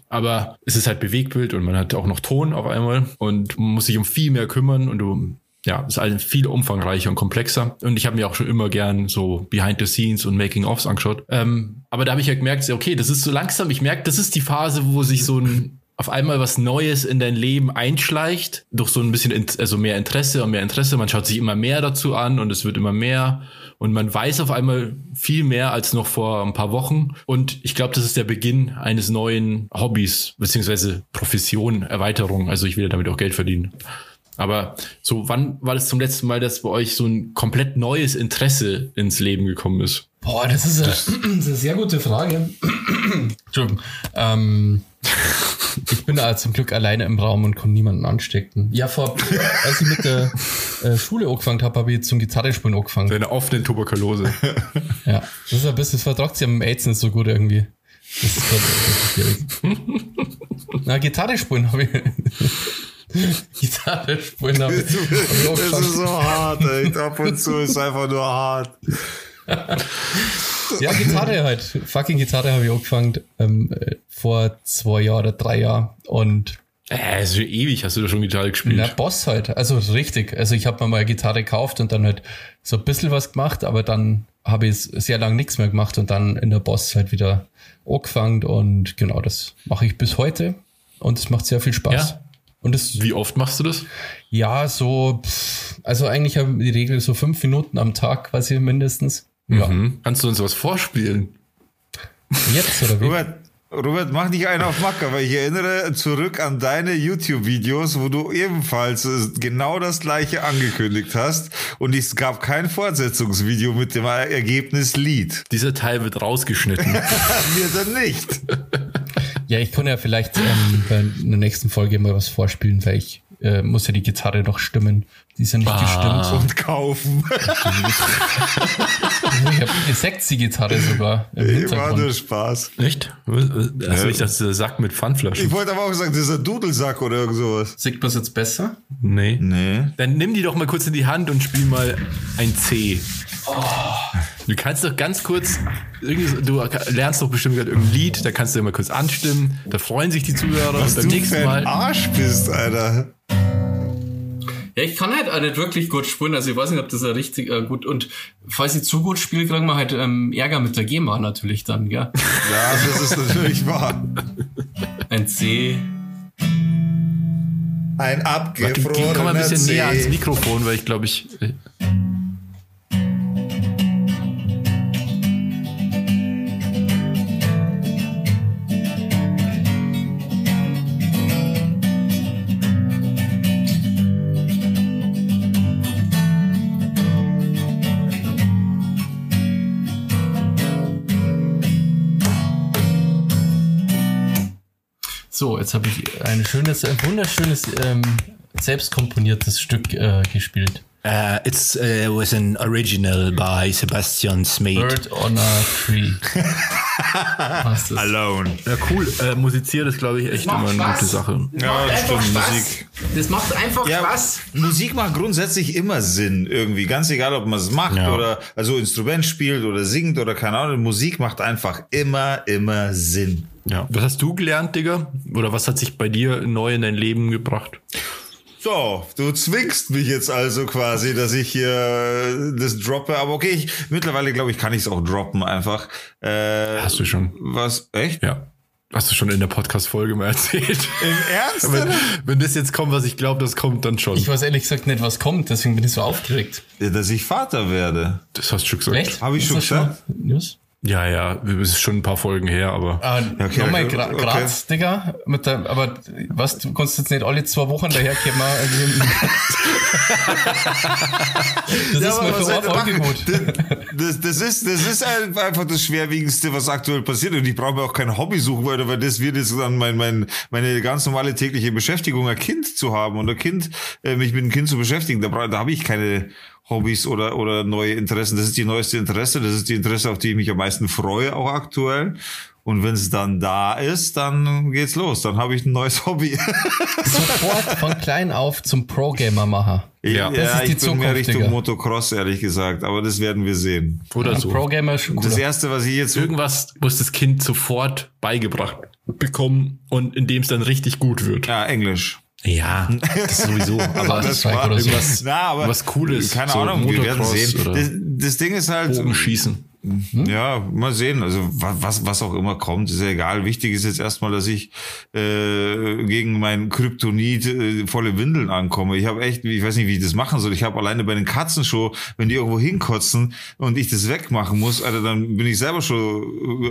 Aber es ist halt Bewegtbild und man hat auch noch Ton auf einmal und muss sich um viel mehr kümmern und du, ja, ist alles viel umfangreicher und komplexer. Und ich habe mir auch schon immer gern so Behind the Scenes und Making-ofs angeschaut. Ähm, aber da habe ich ja gemerkt, okay, das ist so langsam, ich merke, das ist die Phase, wo sich so ein auf einmal was Neues in dein Leben einschleicht, durch so ein bisschen, also mehr Interesse und mehr Interesse. Man schaut sich immer mehr dazu an und es wird immer mehr und man weiß auf einmal viel mehr als noch vor ein paar Wochen. Und ich glaube, das ist der Beginn eines neuen Hobbys, beziehungsweise Profession, Erweiterung. Also ich will damit auch Geld verdienen. Aber so, wann war das zum letzten Mal, dass bei euch so ein komplett neues Interesse ins Leben gekommen ist? Boah, das ist, das <clears throat> eine, eine sehr gute Frage. <clears throat> Entschuldigung. Ähm, ich bin da zum Glück alleine im Raum und konnte niemanden anstecken. Ja, vor, als ich mit der äh, Schule angefangen habe, habe ich zum Gitarrespielen angefangen. Deine offene Tuberkulose. <laughs> ja, das ist ein bisschen, das vertragt sich am AIDS nicht so gut irgendwie. Das ist gerade <laughs> Na, Gitarre spielen habe ich. Gitarre spielen habe ich. Das ist so hart, ey. Ab und zu ist einfach nur hart. ja, Gitarre halt. Fucking Gitarre habe ich angefangen ähm, vor zwei Jahren oder drei Jahren. Und äh, ist schon ewig, hast du da schon Gitarre gespielt? Na, Boss halt. Also richtig. Also ich habe mir mal eine Gitarre gekauft und dann halt so ein bisschen was gemacht, aber dann habe ich sehr lang nichts mehr gemacht und dann in der Boss halt wieder angefangen und genau das mache ich bis heute und es macht sehr viel Spaß. Ja. Und das, Wie oft machst du das? Ja, so, also eigentlich haben wir die Regel so fünf Minuten am Tag quasi mindestens. Ja. Mhm. Kannst du uns was vorspielen? Jetzt oder wie? Robert, Robert, mach nicht einen auf Macker, weil ich erinnere zurück an deine YouTube-Videos, wo du ebenfalls genau das gleiche angekündigt hast und es gab kein Fortsetzungsvideo mit dem Ergebnis Lied. Dieser Teil wird rausgeschnitten. <laughs> Mir dann nicht. <laughs> Ja, ich kann ja vielleicht ähm, bei der nächsten Folge mal was vorspielen, weil ich äh, muss ja die Gitarre noch stimmen. Die ist ja nicht ah. gestimmt. Und kaufen. ich habe gesägt die Gitarre sogar. Im War nur Spaß. Echt? Also ich das der Sack mit Pfandflaschen. Ich wollte aber auch sagen, das ist ein Dudelsack oder irgend sowas. Sieht das jetzt besser? Nee. Nee. Dann nimm die doch mal kurz in die Hand und spiel mal ein C. Oh. Du kannst doch ganz kurz, du lernst doch bestimmt gerade irgendein Lied, da kannst du mal kurz anstimmen, da freuen sich die Zuhörer Was beim du nächsten Mal. Arsch bist, Alter. Ja, ich kann halt auch nicht wirklich gut spielen, also ich weiß nicht, ob das richtig äh, gut und falls ich zu gut spiele, kriegen wir halt ähm, Ärger mit der GEMA natürlich dann, gell? Ja, das ist natürlich wahr. Ein C. Ein abgefrorener Komm mal ein bisschen C. näher ans Mikrofon, weil ich glaube ich... So, jetzt habe ich ein schönes, ein wunderschönes, ähm, selbstkomponiertes Stück äh, gespielt. Uh, it's uh, was an original by Sebastian Smeet. Bird on a Tree. <laughs> Alone. Ja, cool. Äh, musiziert ist, glaube ich, echt immer eine Spaß. gute Sache. Ja, das stimmt. Musik. Das macht einfach Ja, Spaß. Musik macht grundsätzlich immer Sinn irgendwie. Ganz egal, ob man es macht Ja. oder also Instrument spielt oder singt oder keine Ahnung. Musik macht einfach immer, immer Sinn. Ja. Was hast du gelernt, Digga? Oder was hat sich bei dir neu in dein Leben gebracht? So, du zwingst mich jetzt also quasi, dass ich hier äh, das droppe. Aber okay, ich, mittlerweile glaube ich, kann ich es auch droppen einfach. Äh, Hast du schon. Was? Echt? Ja. Hast du schon in der Podcast-Folge mal erzählt. Im Ernst? wenn, wenn das jetzt kommt, was ich glaube, das kommt, dann schon. Ich weiß ehrlich gesagt nicht, was kommt, deswegen bin ich so aufgeregt. Ja, dass ich Vater werde. das hast du schon gesagt. Echt? Hab ich schon gesagt? mal News? Ja, ja, das ist schon ein paar Folgen her, aber. Ah, okay, nochmal Gra okay. Graz, Digga. Mit der, aber was, du kannst jetzt nicht alle zwei Wochen daherkommen. <laughs> das ist mal was für soll eine ich Folge machen? gut. Das, das, ist, das ist einfach das Schwerwiegendste, was aktuell passiert. Und ich brauche mir auch kein Hobby suchen, weil, weil das wird jetzt dann mein, mein, meine ganz normale tägliche Beschäftigung, ein Kind zu haben und ein Kind, äh, mich mit einem Kind zu beschäftigen. Da, da habe ich keine Hobbys oder, oder neue Interessen. Das ist die neueste Interesse. Das ist die Interesse, auf die ich mich am meisten freue, auch aktuell. Und wenn es dann da ist, dann geht's los. Dann habe ich ein neues <laughs> Hobby. Sofort von klein auf zum Pro-Gamer machen. Ja. Das ist die ich bin mehr Zukunft, Richtung Digga. Motocross, ehrlich gesagt. Aber das werden wir sehen. Oder Ein so. Pro-Gamer ist schon Das erste, was ich jetzt Irgendwas muss das Kind sofort beigebracht bekommen und in dem es dann richtig gut wird. ja, Englisch. Ja, das sowieso. <laughs> Aber Das war irgendwas, Na, aber was Cooles. Keine so Ahnung, wir werden sehen. Das, das Ding ist halt, Bogenschießen. Ja, mal sehen. Also wa- was, was auch immer kommt, ist ja egal. Wichtig ist jetzt erstmal, dass ich äh, gegen mein Kryptonit äh, volle Windeln ankomme. Ich habe echt, ich weiß nicht, wie ich das machen soll. Ich habe alleine bei den Katzen schon, wenn die irgendwo hinkotzen und ich das wegmachen muss, Alter, dann bin ich selber schon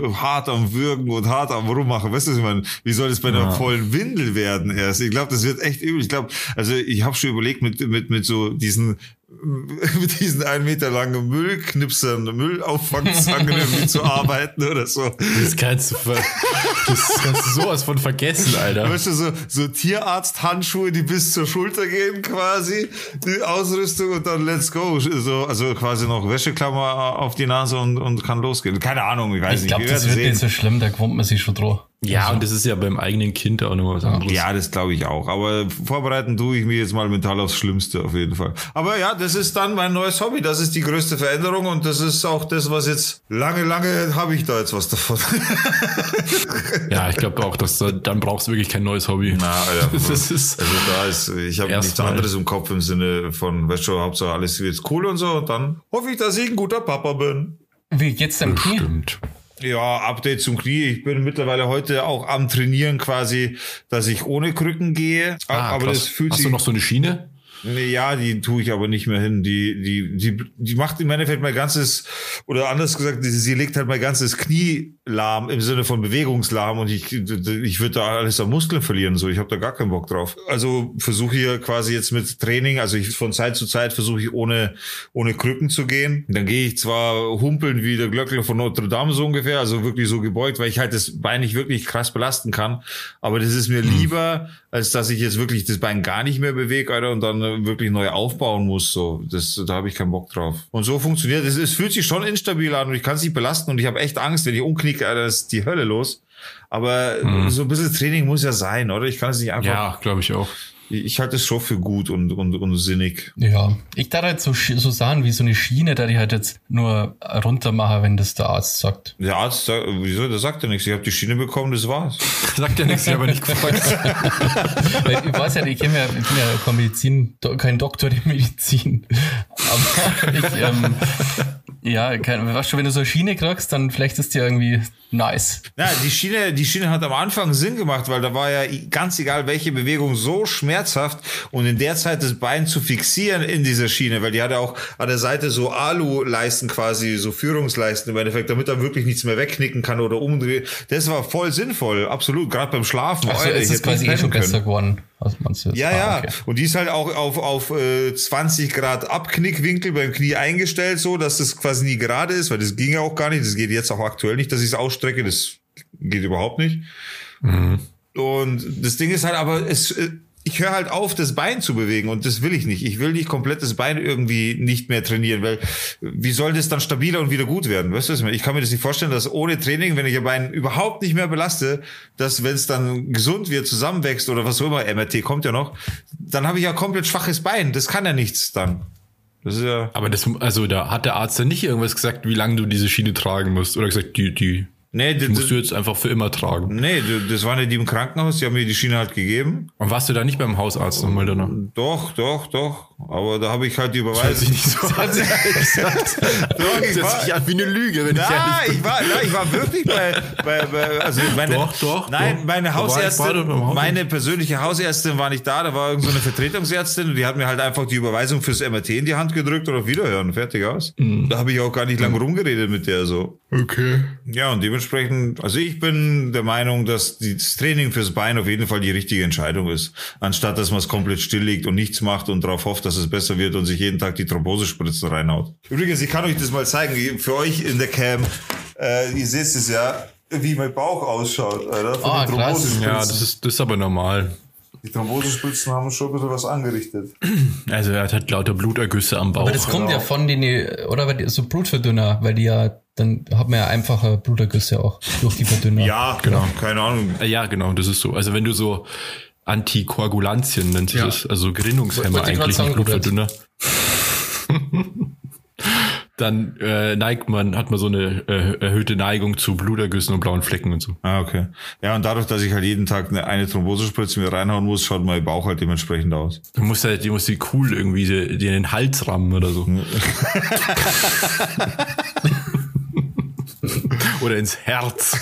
äh, hart am Würgen und hart am Rummachen. Weißt du, was ich meine? Wie soll das bei einer vollen Windel werden erst? Ich glaube, das wird echt übel. Ich glaube, also ich habe schon überlegt mit, mit, mit so diesen mit diesen ein Meter langen Müllknipsern, Müllauffanzangen irgendwie zu arbeiten oder so. Das kannst du, das kannst du sowas von vergessen, Alter. Weißt du, so, so Tierarzt-Handschuhe, die bis zur Schulter gehen quasi, die Ausrüstung und dann let's go. So, also quasi noch Wäscheklammer auf die Nase und, und kann losgehen. Keine Ahnung, ich weiß Ich nicht. glaube, Wir das wird nicht so schlimm, da kommt man sich schon drauf. Ja, und das ist ja beim eigenen Kind auch nochmal was anderes. Ja, das glaube ich auch. Aber vorbereiten tue ich mich jetzt mal mental aufs Schlimmste auf jeden Fall. Aber ja, das ist dann mein neues Hobby. Das ist die größte Veränderung und das ist auch das, was jetzt lange, lange habe ich da jetzt was davon. <laughs> Ja, ich glaube auch, dass da, dann brauchst du wirklich kein neues Hobby. Na, Alter. <laughs> Das ist, Also da ist, ich habe nichts anderes im Kopf im Sinne von, weißt du, Hauptsache alles wird jetzt cool und so und dann hoffe ich, dass ich ein guter Papa bin. Wie geht's deinem Knie? stimmt. Ja, Update zum Knie. Ich bin mittlerweile heute auch am Trainieren quasi, dass ich ohne Krücken gehe. Ah, aber krass. das fühlt Hast sich du noch so eine Schiene? Nee, Ja, die tue ich aber nicht mehr hin. Die, die, die, die macht im Endeffekt mein ganzes, oder anders gesagt, sie- sie legt halt mein ganzes Knie lahm im Sinne von bewegungslahm und ich, ich würde da alles an Muskeln verlieren. So, ich habe da gar keinen Bock drauf. Also versuche hier quasi jetzt mit Training, also ich von Zeit zu Zeit versuche ich ohne, ohne Krücken zu gehen. Dann gehe ich zwar humpeln wie der Glöckler von Notre Dame so ungefähr, also wirklich so gebeugt, weil ich halt das Bein nicht wirklich krass belasten kann. Aber das ist mir lieber, als dass ich jetzt wirklich das Bein gar nicht mehr bewege, Alter, und dann äh, wirklich neu aufbauen muss. So, das, da habe ich keinen Bock drauf. Und so funktioniert es. Es fühlt sich schon instabil an und ich kann es nicht belasten und ich habe echt Angst, wenn ich umknicke, Alter, ist die Hölle los. Aber so ein bisschen Training muss ja sein, oder? Ich kann es nicht einfach. Ja, glaube ich auch. Ich halte es schon für gut und, und, und sinnig. Ja, ich darf halt so, so sagen wie so eine Schiene, da die halt jetzt nur runter machen, wenn das der Arzt sagt. Der Arzt sagt, wieso? Der sagt ja nichts. Ich habe die Schiene bekommen, das war's. <laughs> Sagt ja nichts, ich aber nicht gefragt. <laughs> Weil ich weiß ja, ich, kenn ja, ich bin ja kein Medizin, kein Doktor der Medizin. Aber ich, ähm, ja, kein, weißt du, wenn du so eine Schiene kriegst, dann vielleicht ist die irgendwie nice. Ja, die Schiene, die Schiene hat am Anfang Sinn gemacht, weil da war ja ganz egal welche Bewegung so schmerzhaft und in der Zeit das Bein zu fixieren in dieser Schiene, weil die hatte auch an der Seite so Alu-Leisten quasi, so Führungsleisten im Endeffekt, damit er wirklich nichts mehr wegknicken kann oder umdrehen. Das war voll sinnvoll, absolut, gerade beim Schlafen. Also ist es quasi eh schon können. besser geworden. Was meinst du jetzt? Ja, Ah, ja. okay. Und die ist halt auch auf, auf äh, 20 Grad Abknickwinkel beim Knie eingestellt, so dass das quasi nie gerade ist, weil das ging ja auch gar nicht. Das geht jetzt auch aktuell nicht, dass ich es ausstrecke. Das geht überhaupt nicht. Und das Ding ist halt, aber es, äh, ich höre halt auf, das Bein zu bewegen und das will ich nicht. Ich will nicht komplett das Bein irgendwie nicht mehr trainieren, weil wie soll das dann stabiler und wieder gut werden? Weißt du, ich kann mir das nicht vorstellen, dass ohne Training, wenn ich ihr Bein überhaupt nicht mehr belaste, dass wenn es dann gesund wird, zusammenwächst oder was auch immer, MRT kommt ja noch, dann habe ich ja komplett schwaches Bein. Das kann ja nichts dann. Das ist ja. Aber das, also da hat der Arzt dann nicht irgendwas gesagt, wie lange du diese Schiene tragen musst. Oder gesagt, die, die Nee, Die das, musst du jetzt einfach für immer tragen. nee, das waren ja die im Krankenhaus, die haben mir die Schiene halt gegeben. Und warst du da nicht beim Hausarzt nochmal danach? Doch, doch, doch. Aber da habe ich halt die Überweisung. <laughs> Sich nicht so an. Doch, ich Das war- sich an wie eine Lüge, wenn ich Nein, ehrlich bin. ich war, nein, ich war wirklich bei, bei, bei also meine, Doch, doch, Nein, doch. meine ich Hausärztin, meine persönliche Hausärztin war nicht da, da war irgendeine so eine Vertretungsärztin und die hat mir halt einfach die Überweisung fürs MRT in die Hand gedrückt und auf Wiederhören, fertig aus. Mhm. Da habe ich auch gar nicht lange rumgeredet mit der so. Okay. Ja, und dementsprechend, also ich bin der Meinung, dass das Training fürs Bein auf jeden Fall die richtige Entscheidung ist. Anstatt, dass man es komplett stilllegt und nichts macht und darauf hofft, dass es besser wird und sich jeden Tag die Thrombosespritzen reinhaut. Übrigens, ich kann euch das mal zeigen, für euch in der Cam, äh, ihr seht es ja, wie mein Bauch ausschaut, Alter, von Ah, den. Thrombosespritzen. Ja, das ist, das ist aber normal. die Thrombosespritzen haben schon ein bisschen was angerichtet. <clears throat> Also er hat halt lauter Blutergüsse am Bauch. Aber das kommt ja von den, oder weil die, so Blutverdünner, weil die ja, dann hat man ja einfache Blutergüsse auch durch die Verdünner. Ja, Genau. keine Ahnung. Äh, Ja, genau, das ist so. Also wenn du so Antikoagulantien nennt sich Ja. das, also Gerinnungshemmer eigentlich, sagen, nicht Blutverdünner. <laughs> Dann äh, neigt man, hat man so eine äh, erhöhte Neigung zu Blutergüssen und blauen Flecken und so. Ah, okay. Ja, und dadurch, dass ich halt jeden Tag eine, eine Thrombosespritze mir reinhauen muss, schaut mein Bauch halt dementsprechend aus. Du musst halt, du musst die cool irgendwie dir dir in den Hals rammen oder so. <laughs> <laughs> oder ins Herz.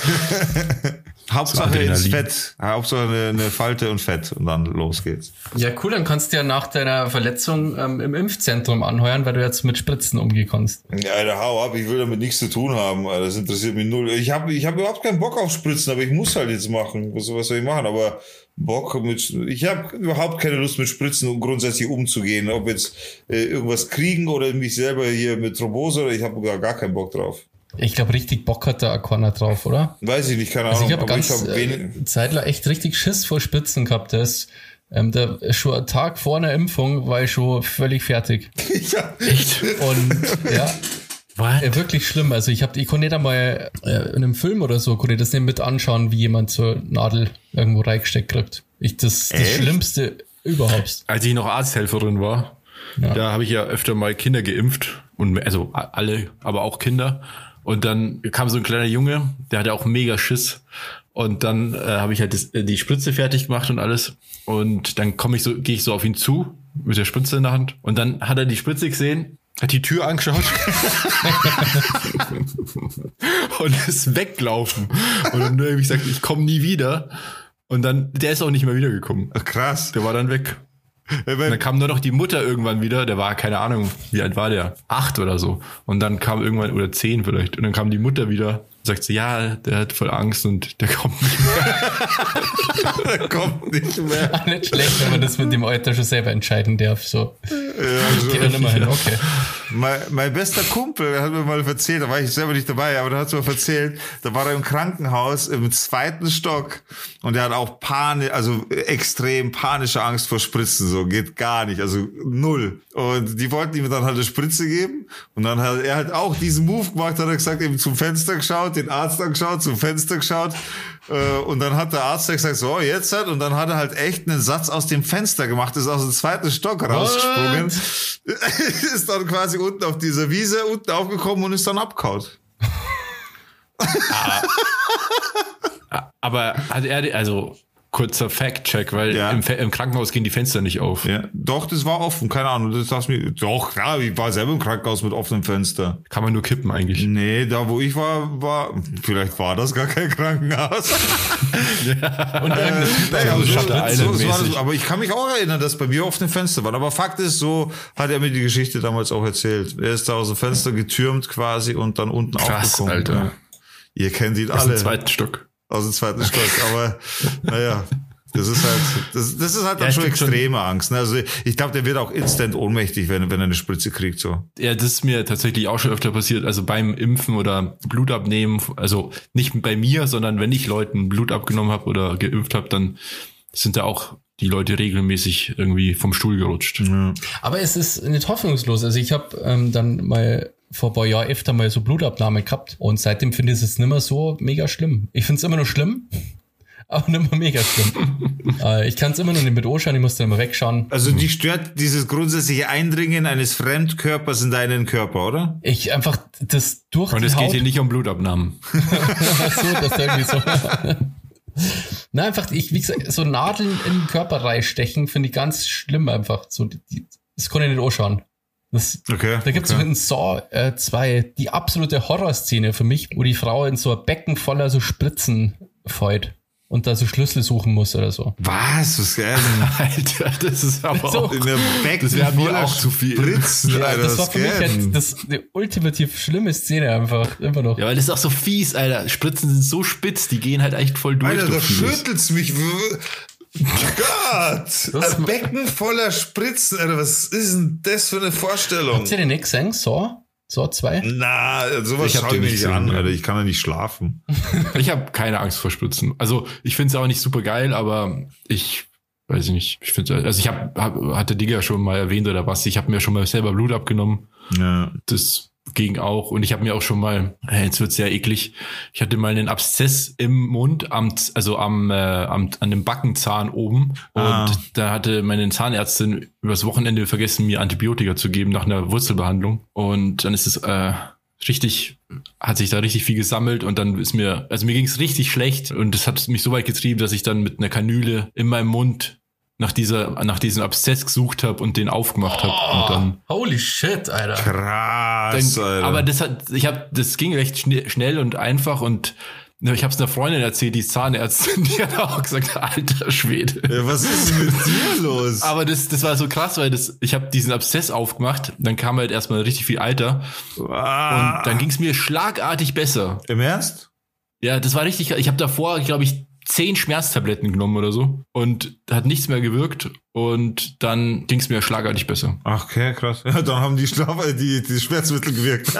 Hauptsache ins Fett. Hauptsache eine, eine Falte und Fett und dann los geht's. Ja, cool, dann kannst du ja nach deiner Verletzung ähm, im Impfzentrum anheuern, weil du jetzt mit Spritzen umgehen kannst. Ja, Alter, hau ab, ich will damit nichts zu tun haben. Alter, Das interessiert mich null. Ich habe ich hab überhaupt keinen Bock auf Spritzen, aber ich muss halt jetzt machen. Was, was soll ich machen? Aber Bock mit. Ich habe überhaupt keine Lust mit Spritzen und grundsätzlich umzugehen. Ob jetzt äh, irgendwas kriegen oder mich selber hier mit Thrombose oder ich habe gar, gar keinen Bock drauf. Ich glaube, richtig Bock hat der Aquana drauf, oder? Weiß ich nicht, keine Also Ahnung. ich habe ganz ich habe wenig. äh, Zeitler echt richtig Schiss vor Spitzen gehabt. Das, ähm, da, schon einen Tag vor einer Impfung war ich schon völlig fertig. <laughs> Ja. Echt? Und ja, Was? äh, wirklich schlimm. Also ich habe, ich konnte nicht einmal äh, in einem Film oder so, konnte ich das nicht mit anschauen, wie jemand so eine Nadel irgendwo reingesteckt kriegt. Ich, das, das Echt? Schlimmste überhaupt. Als ich noch Arzthelferin war, Ja. da habe ich ja öfter mal Kinder geimpft. Und also alle, aber auch Kinder. Und dann kam so ein kleiner Junge, der hatte auch mega Schiss. Und dann äh, habe ich halt das, äh, die Spritze fertig gemacht und alles. Und dann komme ich so, gehe ich so auf ihn zu mit der Spritze in der Hand. Und dann hat er die Spritze gesehen, hat die Tür angeschaut <laughs> und ist weggelaufen. Und dann habe ich gesagt, ich komme nie wieder. Und dann, der ist auch nicht mehr wiedergekommen. Ach, krass. Der war dann weg. Dann kam nur noch die Mutter irgendwann wieder, der war, keine Ahnung, wie alt war der? Acht oder so. Und dann kam irgendwann, oder zehn vielleicht, und dann kam die Mutter wieder sagt sie, ja, der hat voll Angst und der kommt nicht mehr. Der <laughs> kommt nicht mehr. Auch nicht schlecht, wenn man das mit dem Alter schon selber entscheiden darf. So. Ja, Geht dann immer hin, okay. Mein, mein bester Kumpel der hat mir mal erzählt, da war ich selber nicht dabei, aber der hat mir erzählt, da war er im Krankenhaus im zweiten Stock und er hat auch Panik, also extrem panische Angst vor Spritzen, so geht gar nicht, also null. Und die wollten ihm dann halt eine Spritze geben und dann hat er halt auch diesen Move gemacht, hat er gesagt, eben zum Fenster geschaut, den Arzt angeschaut, zum Fenster geschaut äh, und dann hat der Arzt gesagt, so jetzt halt und dann hat er halt echt einen Satz aus dem Fenster gemacht, ist aus dem zweiten Stock rausgesprungen <laughs> ist dann quasi unten auf dieser Wiese unten aufgekommen und ist dann abgehaut. <laughs> Aber hat er, also kurzer Fact-Check, weil Ja. im, im Krankenhaus gehen die Fenster nicht auf. Ja, doch, das war offen, keine Ahnung. Das darfst mir, doch, klar, ich war selber im Krankenhaus mit offenem Fenster. Kann man nur kippen eigentlich. Nee, da wo ich war, war, vielleicht war das gar kein Krankenhaus. <laughs> Und irgendeine Naja, aber, so, Shutter so, so war Island-mäßig. das, aber ich kann mich auch erinnern, dass bei mir offene Fenster waren. Aber Fakt ist, so hat er mir die Geschichte damals auch erzählt. Er ist da aus dem Fenster getürmt quasi und dann unten Krass, aufgekommen. Alter. Ja. Ihr kennt ihn Aus dem alle. zweiten Stock. Aus dem zweiten Stock. Aber naja, das ist halt, das, das ist halt dann Ja, schon stimmt schon. extreme Angst. Ne? Also ich glaube, der wird auch instant ohnmächtig, wenn, wenn er eine Spritze kriegt. So. Ja, das ist mir tatsächlich auch schon öfter passiert. Also beim Impfen oder Blut abnehmen, also nicht bei mir, sondern wenn ich Leuten Blut abgenommen habe oder geimpft habe, dann sind da auch die Leute regelmäßig irgendwie vom Stuhl gerutscht. Aber es ist nicht hoffnungslos. Also ich habe ähm, dann mal vor ein paar Jahren öfter mal so Blutabnahme gehabt und seitdem finde ich es nicht mehr so mega schlimm. Ich finde es immer noch schlimm, <laughs> aber nicht mehr mega schlimm. <laughs> äh, ich kann es immer noch nicht mit anschauen, ich muss dann immer wegschauen. Also die stört dieses grundsätzliche Eindringen eines Fremdkörpers in deinen Körper, oder? Ich einfach das durch Und es geht hier nicht um Blutabnahmen. <laughs> so, das ist irgendwie so. Na, einfach, ich, wie gesagt, so Nadeln in den Körper reinstechen, finde ich ganz schlimm einfach. So, die, die, das kann ich nicht anschauen. Das, Okay. da gibt es okay. in Saw äh, 2 die absolute Horrorszene für mich, wo die Frau in so ein Becken voller so Spritzen fällt und da so Schlüssel suchen muss oder so. Was? Was geil? <laughs> Alter, das ist aber So. auch. In der Becken Das wäre mir voller auch zu viel. Spritzen, Ja, Alter, das war was für mich halt das, eine ultimativ schlimme Szene einfach. Immer noch. Ja, weil das ist auch so fies, Alter. Spritzen sind so spitz, die gehen halt echt voll durch. Alter, da schüttelt's mich. Gott! Ein Becken voller Spritzen, Alter, was ist denn das für eine Vorstellung? Habt ihr den nicht gesehen? Saw? Saw 2? Na, sowas Ich hab schau ich mir nicht an. Alter. Ich kann ja nicht schlafen. Ich habe keine Angst vor Spritzen. Also ich finde es auch nicht super geil, aber ich weiß ich nicht. Ich finde, also ich hab, hab, hatte Digga schon mal erwähnt oder was. Ich habe mir schon mal selber Blut abgenommen. Ja. Das ging auch. Und ich habe mir auch schon mal, äh, jetzt wird's sehr eklig. Ich hatte mal einen Abszess im Mund, am, also am, äh, am an dem Backenzahn oben. Und Ah. da hatte meine Zahnärztin übers Wochenende vergessen, mir Antibiotika zu geben nach einer Wurzelbehandlung. Und dann ist es äh, richtig, hat sich da richtig viel gesammelt und dann ist mir, also mir ging's richtig schlecht und das hat mich so weit getrieben, dass ich dann mit einer Kanüle in meinem Mund nach dieser, nach diesem Abszess gesucht habe und den aufgemacht habe. Und dann Holy shit, Alter. Krass, dann, Alter. aber das hat, ich habe, das ging recht schne- schnell und einfach und ich habe es einer Freundin erzählt, die ist Zahnärztin, <laughs> die hat auch gesagt, alter Schwede. ja, was ist denn mit dir los? Aber das, das war so krass, weil das, ich habe diesen Abszess aufgemacht, dann kam halt erstmal richtig viel Alter ah, und dann ging es mir schlagartig besser. Im Ernst? Ja, das war richtig. Ich habe davor, glaube ich, zehn Schmerztabletten genommen oder so und hat nichts mehr gewirkt und dann ging es mir schlagartig besser. Ach, okay, krass. Ja, dann haben die Schlaf äh, die, die Schmerzmittel gewirkt. <laughs>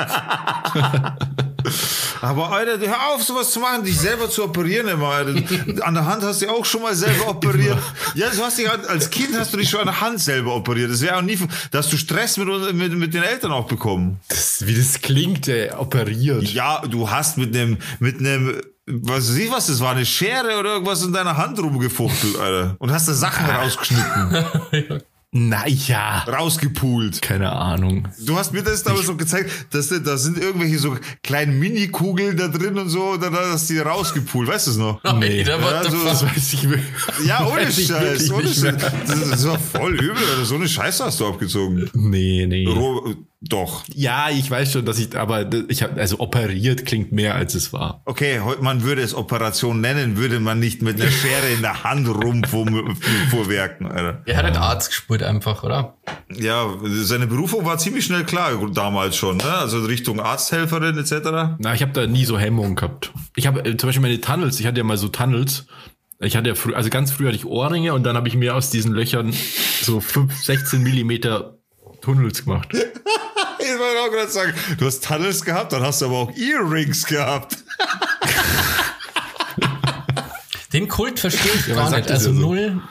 <laughs> Aber Alter, hör auf, sowas zu machen, dich selber zu operieren immer, Alter. An der Hand hast du auch schon mal selber <laughs> operiert. Ja, du hast dich halt, als Kind hast du dich schon an der Hand selber operiert. Das wäre auch nie, da hast du Stress mit, mit, mit den Eltern auch bekommen. Das, wie das klingt, ey, operiert. Ja, du hast mit einem, mit einem, was weiß ich was, das war eine Schere oder irgendwas in deiner Hand rumgefuchtelt, Alter. Und hast da Sachen rausgeschnitten, <laughs> Na ja, rausgepult. keine Ahnung. Du hast mir das damals so gezeigt, dass da, da sind irgendwelche so kleinen Mini-Kugeln da drin und so, da, da hast du die rausgepult, weißt du es noch? Nee. Alter, what Ja, so-? Das weiß ich wirklich. <laughs> Ja, ohne ich Scheiß, ohne Scheiß. Das, das war voll übel, Alter. So eine Scheiße hast du abgezogen. Nee, nee. Ro doch. Ja, ich weiß schon, dass ich, aber ich habe, also operiert klingt mehr als es war. Okay, heute man würde es Operation nennen, würde man nicht mit einer Schere in der Hand rumvorwerken, Alter. Er hat einen Arzt gespürt einfach, oder? Ja, seine Berufung war ziemlich schnell klar damals schon, ne? Also Richtung Arzthelferin etc. Na, ich habe da nie so Hemmungen gehabt. Ich habe äh, zum Beispiel meine Tunnels, ich hatte ja mal so Tunnels. Ich hatte ja früh, also ganz früh hatte ich Ohrringe und dann habe ich mir aus diesen Löchern so 5, 16 Millimeter Tunnels gemacht. Ich wollte auch gerade sagen, du hast Tunnels gehabt, dann hast du aber auch Earrings gehabt. <laughs> Den Kult verstehe ich man gar sagt nicht. Also ja so. null,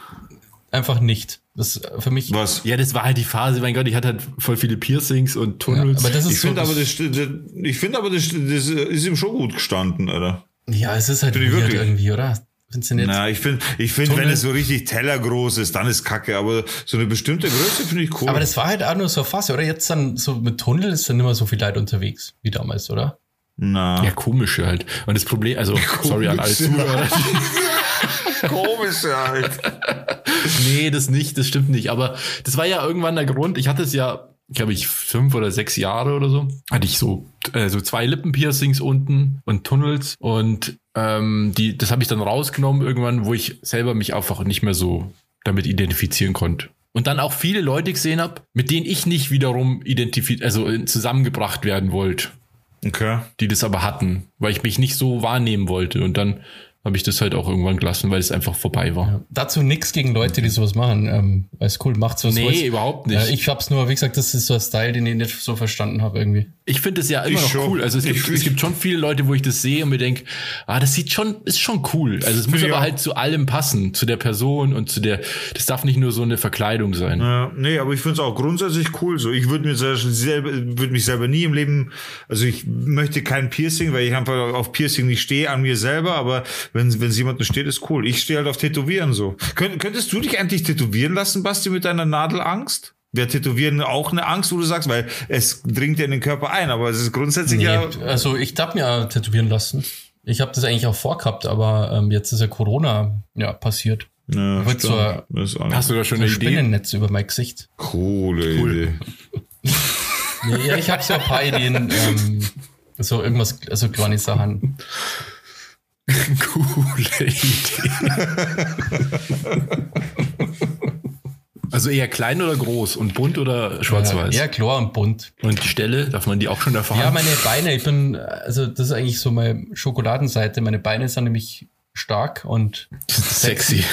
einfach nicht. Das für mich. Was? Ja, das war halt die Phase, mein Gott, ich hatte halt voll viele Piercings und Ja, Tunnels. aber das ist Ich so, finde aber, das, das, ich finde aber, das, das ist ihm schon gut gestanden, Alter. ja, es ist halt wirklich. irgendwie, oder? Findest du nicht? Na, ich finde, ich finde, Tunnel. wenn es so richtig tellergroß ist, dann ist Kacke. Aber so eine bestimmte Größe finde ich cool. Aber das war halt auch nur so Phase, oder? Jetzt dann so mit Tunnel ist dann nicht mehr so viel Leute unterwegs wie damals, oder? Na, ja, komische halt. Und das Problem, also, <laughs> sorry an alle <laughs> Komische. Zuhörer. komisch halt. nee, das nicht, das stimmt nicht. Aber das war ja irgendwann der Grund. Ich hatte es ja, glaube ich, fünf oder sechs Jahre oder so. Hatte ich so, äh, so zwei Lippenpiercings unten und Tunnels. Und ähm, die, das habe ich dann rausgenommen irgendwann, wo ich selber mich einfach nicht mehr so damit identifizieren konnte. Und dann auch viele Leute gesehen habe, mit denen ich nicht wiederum identifiziert, also äh, zusammengebracht werden wollte, Okay. die das aber hatten, weil ich mich nicht so wahrnehmen wollte. Und dann habe ich das halt auch irgendwann gelassen, weil es einfach vorbei war. Dazu nichts gegen Leute, die sowas machen. Ähm, ist cool, macht's was Nee, wollt. überhaupt nicht. Äh, ich hab's nur, wie gesagt, das ist so ein Style, den ich nicht so verstanden habe irgendwie. Ich finde es ja immer Ich noch schon. cool. Also es gibt, Ich- es gibt <laughs> schon viele Leute, wo ich das sehe und mir denke, ah, das sieht schon, ist schon cool. Also es muss ich aber auch. halt zu allem passen, zu der Person und zu der, das darf nicht nur so eine Verkleidung sein. Ja, nee, aber ich finde es auch grundsätzlich cool. So, ich würde mir selber, würde mich selber nie im Leben, also ich möchte kein Piercing, weil ich einfach auf Piercing nicht stehe an mir selber. Aber wenn wenn es jemandem steht, ist cool. Ich stehe halt auf Tätowieren so. Könnt, könntest du dich endlich tätowieren lassen, Basti, mit deiner Nadelangst? Wäre Tätowieren auch eine Angst, wo du sagst, weil es dringt ja in den Körper ein, aber es ist grundsätzlich Nee, ja. also ich darf mir tätowieren lassen. Ich habe das eigentlich auch vorgehabt, aber ähm, jetzt ist ja Corona ja passiert. Ja, Wird so Hast du da schon Ein eine? Spinnennetz über mein Gesicht. coole Idee. Nee, ja, ich habe so ein paar Ideen, ähm, so irgendwas, also kleine Sachen. <laughs> Coole Idee. also eher klein oder groß und bunt oder schwarz-weiß? Ja, klar und bunt. Und die Stelle, darf man die auch schon erfahren? Ja, meine Beine, ich bin, also das ist eigentlich so meine Schokoladenseite. Meine Beine sind nämlich stark und sexy.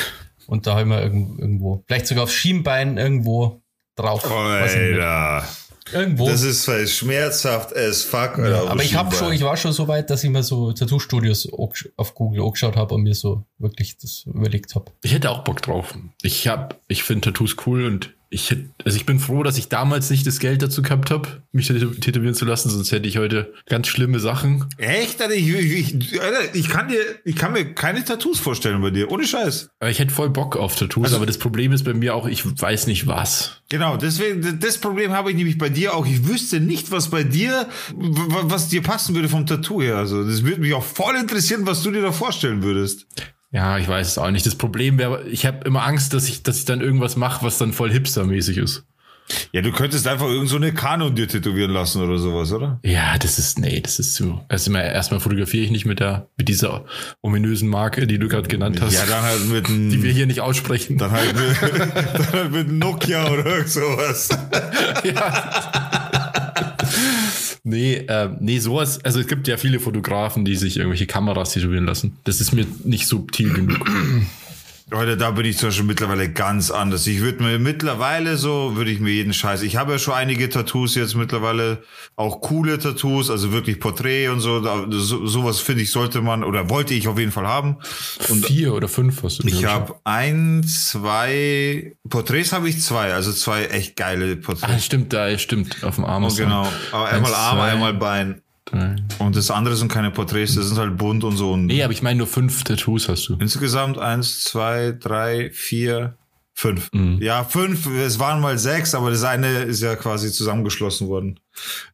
und da haben wir irgend- irgendwo, vielleicht sogar auf Schienbein irgendwo drauf. Alter. Irgendwo. Das ist schmerzhaft as fuck. Auf Aber ich habe schon, ich war schon so weit, dass ich mir so Tattoo-Studios auf Google angeschaut habe und mir so wirklich das überlegt habe. Ich hätte auch Bock drauf. Ich hab, ich finde Tattoos cool und ich hätte, also ich bin froh, dass ich damals nicht das Geld dazu gehabt habe, mich tätow- tätowieren zu lassen, sonst hätte ich heute ganz schlimme Sachen. Echt? Alter, ich, ich, ich, Alter, ich kann dir, ich kann mir keine Tattoos vorstellen bei dir. Ohne Scheiß. Ich hätte voll Bock auf Tattoos, Also- aber das Problem ist bei mir auch, ich weiß nicht was. Genau, deswegen, das Problem habe ich nämlich bei dir auch. Ich wüsste nicht, was bei dir, was dir passen würde vom Tattoo her. Also, das würde mich auch voll interessieren, was du dir da vorstellen würdest. Ja, ich weiß es auch nicht. Das Problem wäre, ich habe immer Angst, dass ich, dass ich dann irgendwas mache, was dann voll hipstermäßig ist. Ja, du könntest einfach irgend so eine Kanon dir tätowieren lassen oder sowas, oder? Ja, das ist, nee, das ist zu. Also erstmal fotografiere ich nicht mit der, mit dieser ominösen Marke, die du gerade genannt hast, Ja, dann halt mit einem, die wir hier nicht aussprechen. dann halt mit, <laughs> dann halt mit Nokia oder irgend sowas. <laughs> Nee, ähm, nee, sowas, also es gibt ja viele Fotografen, die sich irgendwelche Kameras tätowieren lassen. Das ist mir nicht subtil genug. Leute, da bin ich zum Beispiel mittlerweile ganz anders. Ich würde mir mittlerweile so, würde ich mir jeden Scheiß. Ich habe ja schon einige Tattoos jetzt mittlerweile, auch coole Tattoos, also wirklich Porträt und so. Da, so sowas finde ich sollte man oder wollte ich auf jeden Fall haben. Und Vier oder fünf hast du ich habe ein, zwei Porträts habe ich zwei, also zwei echt geile Ah, Porträts. stimmt, da stimmt, auf dem Arm. Oh, genau. Aber einmal Eins, Arm, zwei, einmal Bein. Drei. Und das andere sind keine Porträts, das sind halt bunt und so. Und Nee, aber ich meine nur fünf Tattoos hast du. Insgesamt eins, zwei, drei, vier, fünf. Mhm. Ja, fünf. Es waren mal sechs, aber das eine ist ja quasi zusammengeschlossen worden.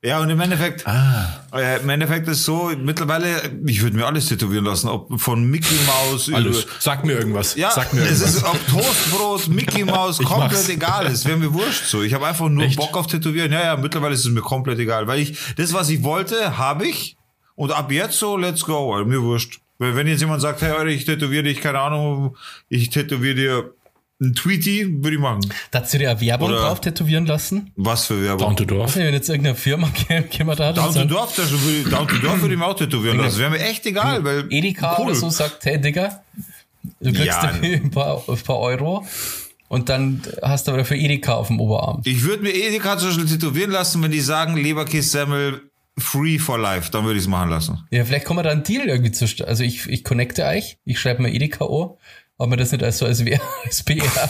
Ja, und im Endeffekt, Ah, äh, im Endeffekt ist so, mittlerweile, ich würde mir alles tätowieren lassen, ob von Mickey Mouse über- alles. Sag mir irgendwas. Ja, Sag mir es irgendwas. ist ob Toastbrot, Mickey Mouse, komplett mach's. egal. Es wäre mir wurscht so. Ich habe einfach nur Echt? Bock auf Tätowieren. Ja, ja, mittlerweile ist es mir komplett egal, weil ich das, was ich wollte, habe ich. Und ab jetzt so, let's go. Also, mir wurscht. Weil Wenn jetzt jemand sagt, hey, ich tätowiere dich, keine Ahnung, ich tätowiere dir ein Tweety, würde ich machen. Dazu dir eine Werbung Oder- drauf tätowieren lassen? Was für Werbung? Down to Dorf. Wenn jetzt irgendeine Firma <laughs> käme da hat und Down to Dorf, das würde ich, Down to Dorf würde ich mir auch tätowieren lassen. Das wäre mir echt egal, weil. Edeka cool. oder so sagt, hey Digga, du kriegst Ja. <laughs> ein, paar, ein paar Euro und dann hast du aber dafür Edeka auf dem Oberarm. Ich würde mir Edeka zum Beispiel tätowieren lassen, wenn die sagen, Leberkässemmel free for life, dann würde ich es machen lassen. Ja, vielleicht kommen wir da einen Deal irgendwie zu. Also ich, ich connecte euch, ich schreibe mir Edeka an, ob man das nicht als so als, wär- <laughs> als PR.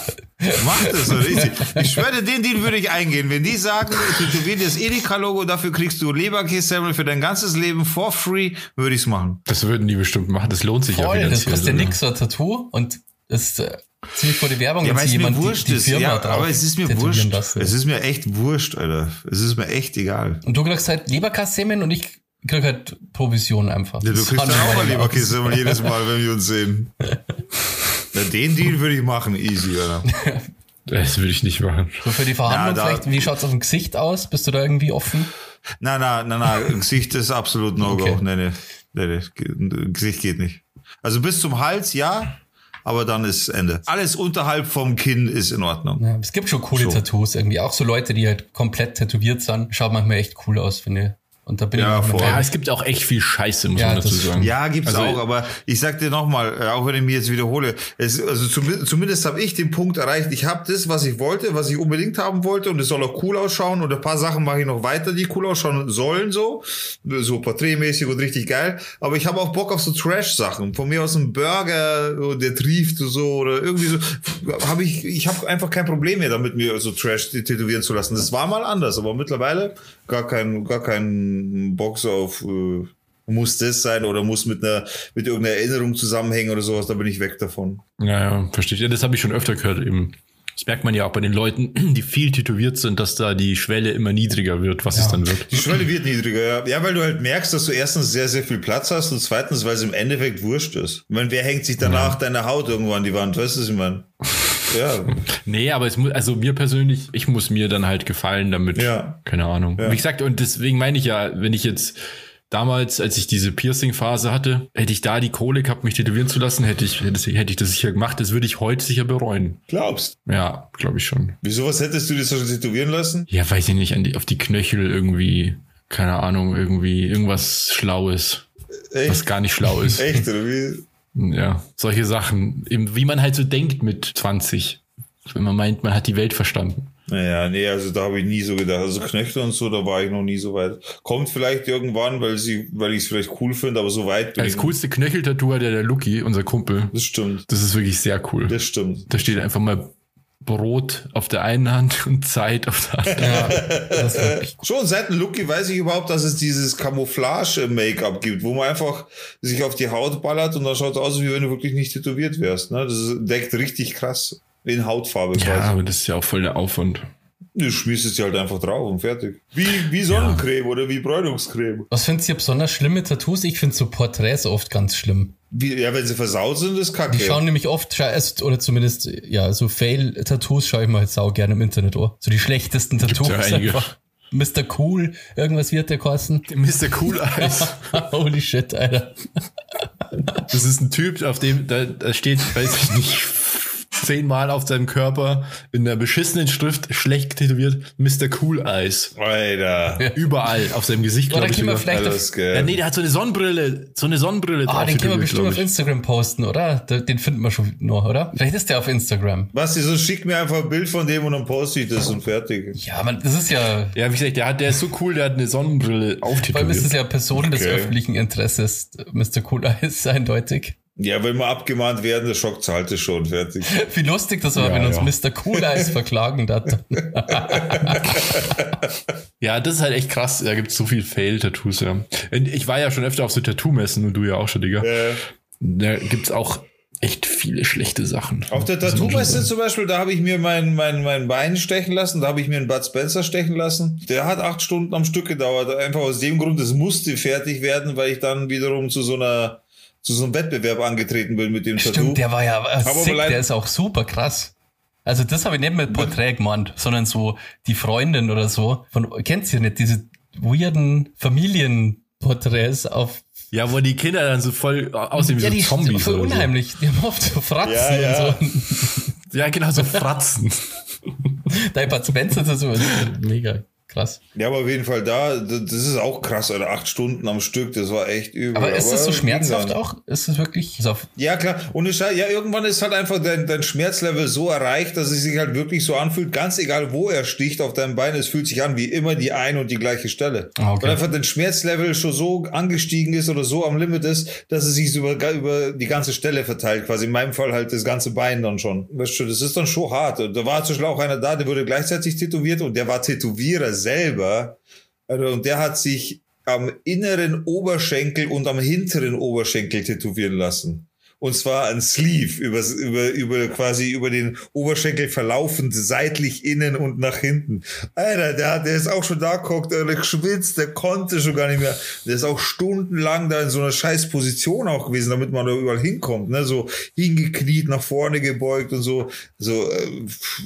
Mach das so richtig. Ich schwöre, den Deal würde ich eingehen. Wenn die sagen, tätowier dir das Edeka-Logo, dafür kriegst du Leberkässemmel für dein ganzes Leben for free, würde ich es machen. Das würden die bestimmt machen. Das lohnt sich ja Voll, das finanziell kostet ja nix, so ein Tattoo und das ist äh, ziemlich vor die Werbung, Ja, wenn jemand wurscht die, die ist. Firma Ja, drauf aber es ist mir wurscht. lassen. Es ist mir echt wurscht, Alter. Es ist mir echt egal. Und du kriegst halt Leberkassemmeln und ich krieg halt Provision einfach. Ja, du Das kriegst dann auch mal ja Leberkässemmel jedes Mal, wenn wir uns sehen. <laughs> Na, den Deal würde ich machen, easy, Alter. <laughs> Das würde ich nicht machen. So für die Verhandlung da- vielleicht, wie schaut's auf dem Gesicht aus? Bist du da irgendwie offen? Na, na, na, na, Gesicht ist absolut No-Go. Okay. Nee, nee, nee, nee, Ge- Gesicht geht nicht. Also bis zum Hals, ja, aber dann ist Ende. Alles unterhalb vom Kinn ist in Ordnung. Ja, es gibt schon coole So. Tattoos irgendwie. Auch so Leute, die halt komplett tätowiert sind. Schaut manchmal echt cool aus, finde ich. Und da bin Ja, ich voll. Ja, es gibt auch echt viel Scheiße, muss Ja, man dazu sagen. Ja, gibt's Also- auch, aber ich sag dir nochmal, äh, auch wenn ich mich jetzt wiederhole, es, also zum, zumindest habe ich den Punkt erreicht, ich habe das, was ich wollte, was ich unbedingt haben wollte und es soll auch cool ausschauen und ein paar Sachen mache ich noch weiter, die cool ausschauen sollen so, so porträtmäßig und richtig geil, aber ich habe auch Bock auf so Trash-Sachen, von mir aus ein Burger, der trieft so oder irgendwie so, habe ich, ich habe einfach kein Problem mehr damit, mir so Trash tätowieren zu lassen. Das war mal anders, aber mittlerweile gar kein, gar kein Bock so auf, äh, muss das sein oder muss mit einer mit irgendeiner Erinnerung zusammenhängen oder sowas, da bin ich weg davon. Ja, ja, verstehe ich. Ja, das habe ich schon öfter gehört eben. Das merkt man ja auch bei den Leuten, <clears throat> die viel tätowiert sind, dass da die Schwelle immer niedriger wird, was Ja. es dann wird. Die Schwelle wird niedriger, ja. Ja, weil du halt merkst, dass du erstens sehr, sehr viel Platz hast und zweitens, weil es im Endeffekt wurscht ist. Ich meine, wer hängt sich danach deine Haut irgendwo an die Wand? Weißt du, was ich meine? Ja. Nee, aber es muss, also mir persönlich, ich muss mir dann halt gefallen damit. Ja. Keine Ahnung. Ja. Wie gesagt, und deswegen meine ich ja, wenn ich jetzt damals, als ich diese Piercing-Phase hatte, hätte ich da die Kohle gehabt, mich tätowieren zu lassen, hätte ich, hätte, hätte ich das sicher gemacht. Das würde ich heute sicher bereuen. Glaubst. Ja, glaube ich schon. Wieso, was hättest du dir so tätowieren lassen? Ja, weiß ich nicht, an die, auf die Knöchel irgendwie, keine Ahnung, irgendwie irgendwas Schlaues, was Echt? gar nicht schlau ist. Echt, oder wie? Ja, solche Sachen. Eben, wie man halt so denkt mit 20. Wenn man meint, man hat die Welt verstanden. Naja, nee, also da habe ich nie so gedacht. Also Knöchel und so, da war ich noch nie so weit. Kommt vielleicht irgendwann, weil sie, weil ich es vielleicht cool finde, aber so weit bin Das ich- coolste Knöcheltattoo hat ja der Lucky, unser Kumpel. Das stimmt. Das ist wirklich sehr cool. Das stimmt. Da steht einfach mal Brot auf der einen Hand und Zeit auf der anderen. Ja, das ist wirklich Schon seit dem Lucky weiß ich überhaupt, dass es dieses Camouflage-Make-up gibt, wo man einfach sich auf die Haut ballert und dann schaut es aus, wie wenn du wirklich nicht tätowiert wärst. Ne? Das ist- deckt richtig krass. In Hautfarbe Ja, quasi. aber das ist ja auch voll der Aufwand. Du schmierst es dir halt einfach drauf und fertig. Wie, wie Sonnencreme oder wie Bräunungscreme. Was findest du besonders schlimme Tattoos? Ich finde so Porträts oft ganz schlimm. Wie, ja, wenn sie versaut sind, ist kacke. Die schauen nämlich oft, scheiß- oder zumindest, ja, so Fail-Tattoos schaue ich mal sau gerne im Internet an. So die schlechtesten Tattoos. ja einige. einfach. Mr. Cool, irgendwas wird der kosten. Mr. Cool Eyes. <laughs> Holy shit, Alter. Das ist ein Typ, auf dem, da, da steht, weiß ich nicht, zehnmal auf seinem Körper in der beschissenen Schrift schlecht tätowiert, Mr. Cool Eyes. Alter. Überall auf seinem Gesicht, Oder glaube ich. können wir vielleicht auf. Ja, nee, der hat so eine Sonnenbrille, so eine Sonnenbrille ah, drauf den können wir bestimmt auf. Instagram posten, oder? Den finden wir schon noch, oder? Vielleicht ist der auf Instagram. Basti, so schick mir einfach ein Bild von dem und dann poste ich das und fertig. Ja, man, das ist ja, Ja, wie gesagt, der, hat, der ist so cool, der hat eine Sonnenbrille vor allem ist es ja Person des Okay. öffentlichen Interesses. Mr. Cool Eyes, <laughs> eindeutig. Ja, wenn wir abgemahnt werden, der Schock zahlt es schon, fertig. <laughs> Wie lustig das war, Ja, wenn uns ja. Mr. Cool Eyes <laughs> verklagen hat. <laughs> Ja, das ist halt echt krass. Da gibt's so viel Fail-Tattoos, ja. Ich war ja schon öfter auf so Tattoo-Messen und du ja auch schon, Digga. Äh, Da gibt's auch echt viele schlechte Sachen. auf der Tattoo-Messe zum Beispiel, da habe ich mir mein, mein, mein Bein stechen lassen, da habe ich mir einen Bud Spencer stechen lassen. Der hat acht Stunden am Stück gedauert. Einfach aus dem Grund, es musste fertig werden, weil ich dann wiederum zu so einer zu so einem Wettbewerb angetreten bin mit dem Tattoo. Stimmt, der war ja äh, sick, der ist auch super krass. Also das habe ich nicht mit Porträt gemeint, sondern so die Freundin oder so. Von, kennst du nicht diese weirden Familienporträts auf Ja, wo die Kinder dann so voll aussehen wie ja, die so Zombies. voll oder unheimlich. Die haben oft so Fratzen Ja, ja. und so. So. Ja, genau, so Fratzen. <laughs> Dein Bud Spencer ist so mega krass. Ja, aber auf jeden Fall da, das ist auch krass, Alter. Acht Stunden am Stück, das war echt übel. Aber ist das so schmerzhaft auch? Ist es wirklich so Ja, klar. Und es, ja, irgendwann ist halt einfach dein, dein Schmerzlevel so erreicht, dass es sich halt wirklich so anfühlt, ganz egal wo er sticht auf deinem Bein, es fühlt sich an wie immer die eine und die gleiche Stelle. Ah, okay. Weil einfach dein Schmerzlevel schon so angestiegen ist oder so am Limit ist, dass es sich über, über die ganze Stelle verteilt. Quasi in meinem Fall halt das ganze Bein dann schon. Weißt du, das ist dann schon hart. Da war zum Beispiel auch einer da, der wurde gleichzeitig tätowiert und der war Tätowierer selber. Also, und der hat sich am inneren Oberschenkel und am hinteren Oberschenkel tätowieren lassen. Und zwar ein Sleeve über, über, über quasi über den Oberschenkel verlaufend, seitlich innen und nach hinten. Alter, der, der ist auch schon da geguckt, der geschwitzt, der konnte schon gar nicht mehr. Der ist auch stundenlang da in so einer scheiß Position auch gewesen, damit man da überall hinkommt. Ne? So hingekniet, nach vorne gebeugt und so. So, äh,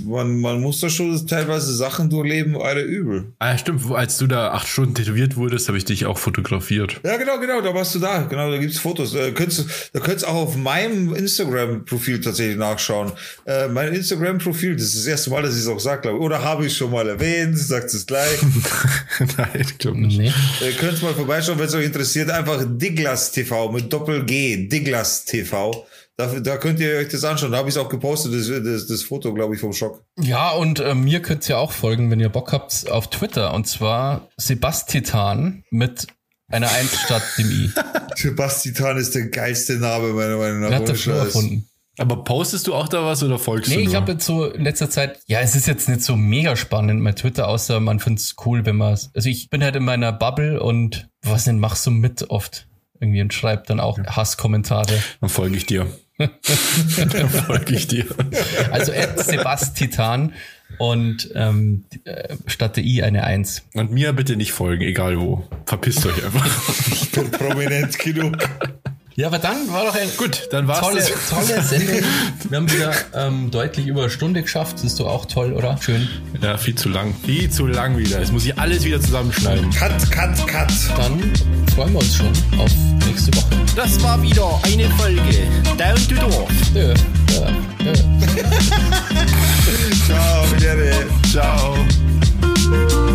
man, man muss da schon teilweise Sachen durchleben, Alter, übel. Ah, stimmt. Als du da acht Stunden tätowiert wurdest, habe ich dich auch fotografiert. Ja, genau, genau, da warst du da. Genau, da gibt's Fotos. Da könntest, du- da könntest auch auf meinem Instagram-Profil tatsächlich nachschauen. Äh, mein Instagram-Profil, das ist das erste Mal, dass ich es auch sage, glaube ich. Oder habe ich schon mal erwähnt, sagt es gleich. <laughs> Nein, ich glaube nicht. Nee. Ihr könnt mal vorbeischauen, wenn es euch interessiert. Einfach Diglas TV mit Doppel-G. Diglas TV. Da, da könnt ihr euch das anschauen. Da habe ich es auch gepostet, das, das, das Foto, glaube ich, vom Schock. Ja, und äh, mir könnt ihr auch folgen, wenn ihr Bock habt, auf Twitter. Und zwar Sebastian mit einer 1 statt dem I. <laughs> Sebastian ist der geilste Name, meiner Meinung nach. Wer hat das Scheiß. erfunden? Aber postest du auch da was oder folgst Nee, du ich nur? habe jetzt so in letzter Zeit, ja, es ist jetzt nicht so mega spannend bei Twitter, außer man find's cool, wenn man, also ich bin halt in meiner Bubble und was denn machst du mit oft irgendwie und schreib dann auch Hasskommentare. Dann folge ich dir. <laughs> Dann folge ich dir. Also at Sebastian und ähm, äh, statt der I eine Eins. Und mir bitte nicht folgen, egal wo. Verpisst euch einfach. <laughs> Ich bin prominent genug. Ja, aber dann war doch ein Gut, dann war's tolle, das. tolle Sendung. Wir haben wieder ähm, deutlich über eine Stunde geschafft. Das ist doch auch toll, oder? Schön. Ja, viel zu lang. Viel zu lang wieder. Jetzt muss ich alles wieder zusammenschneiden. Cut, cut, cut. Dann freuen wir uns schon auf nächste Woche. Das war wieder eine Folge Down to Dorf. Dö, dö, dö. show, get it, show.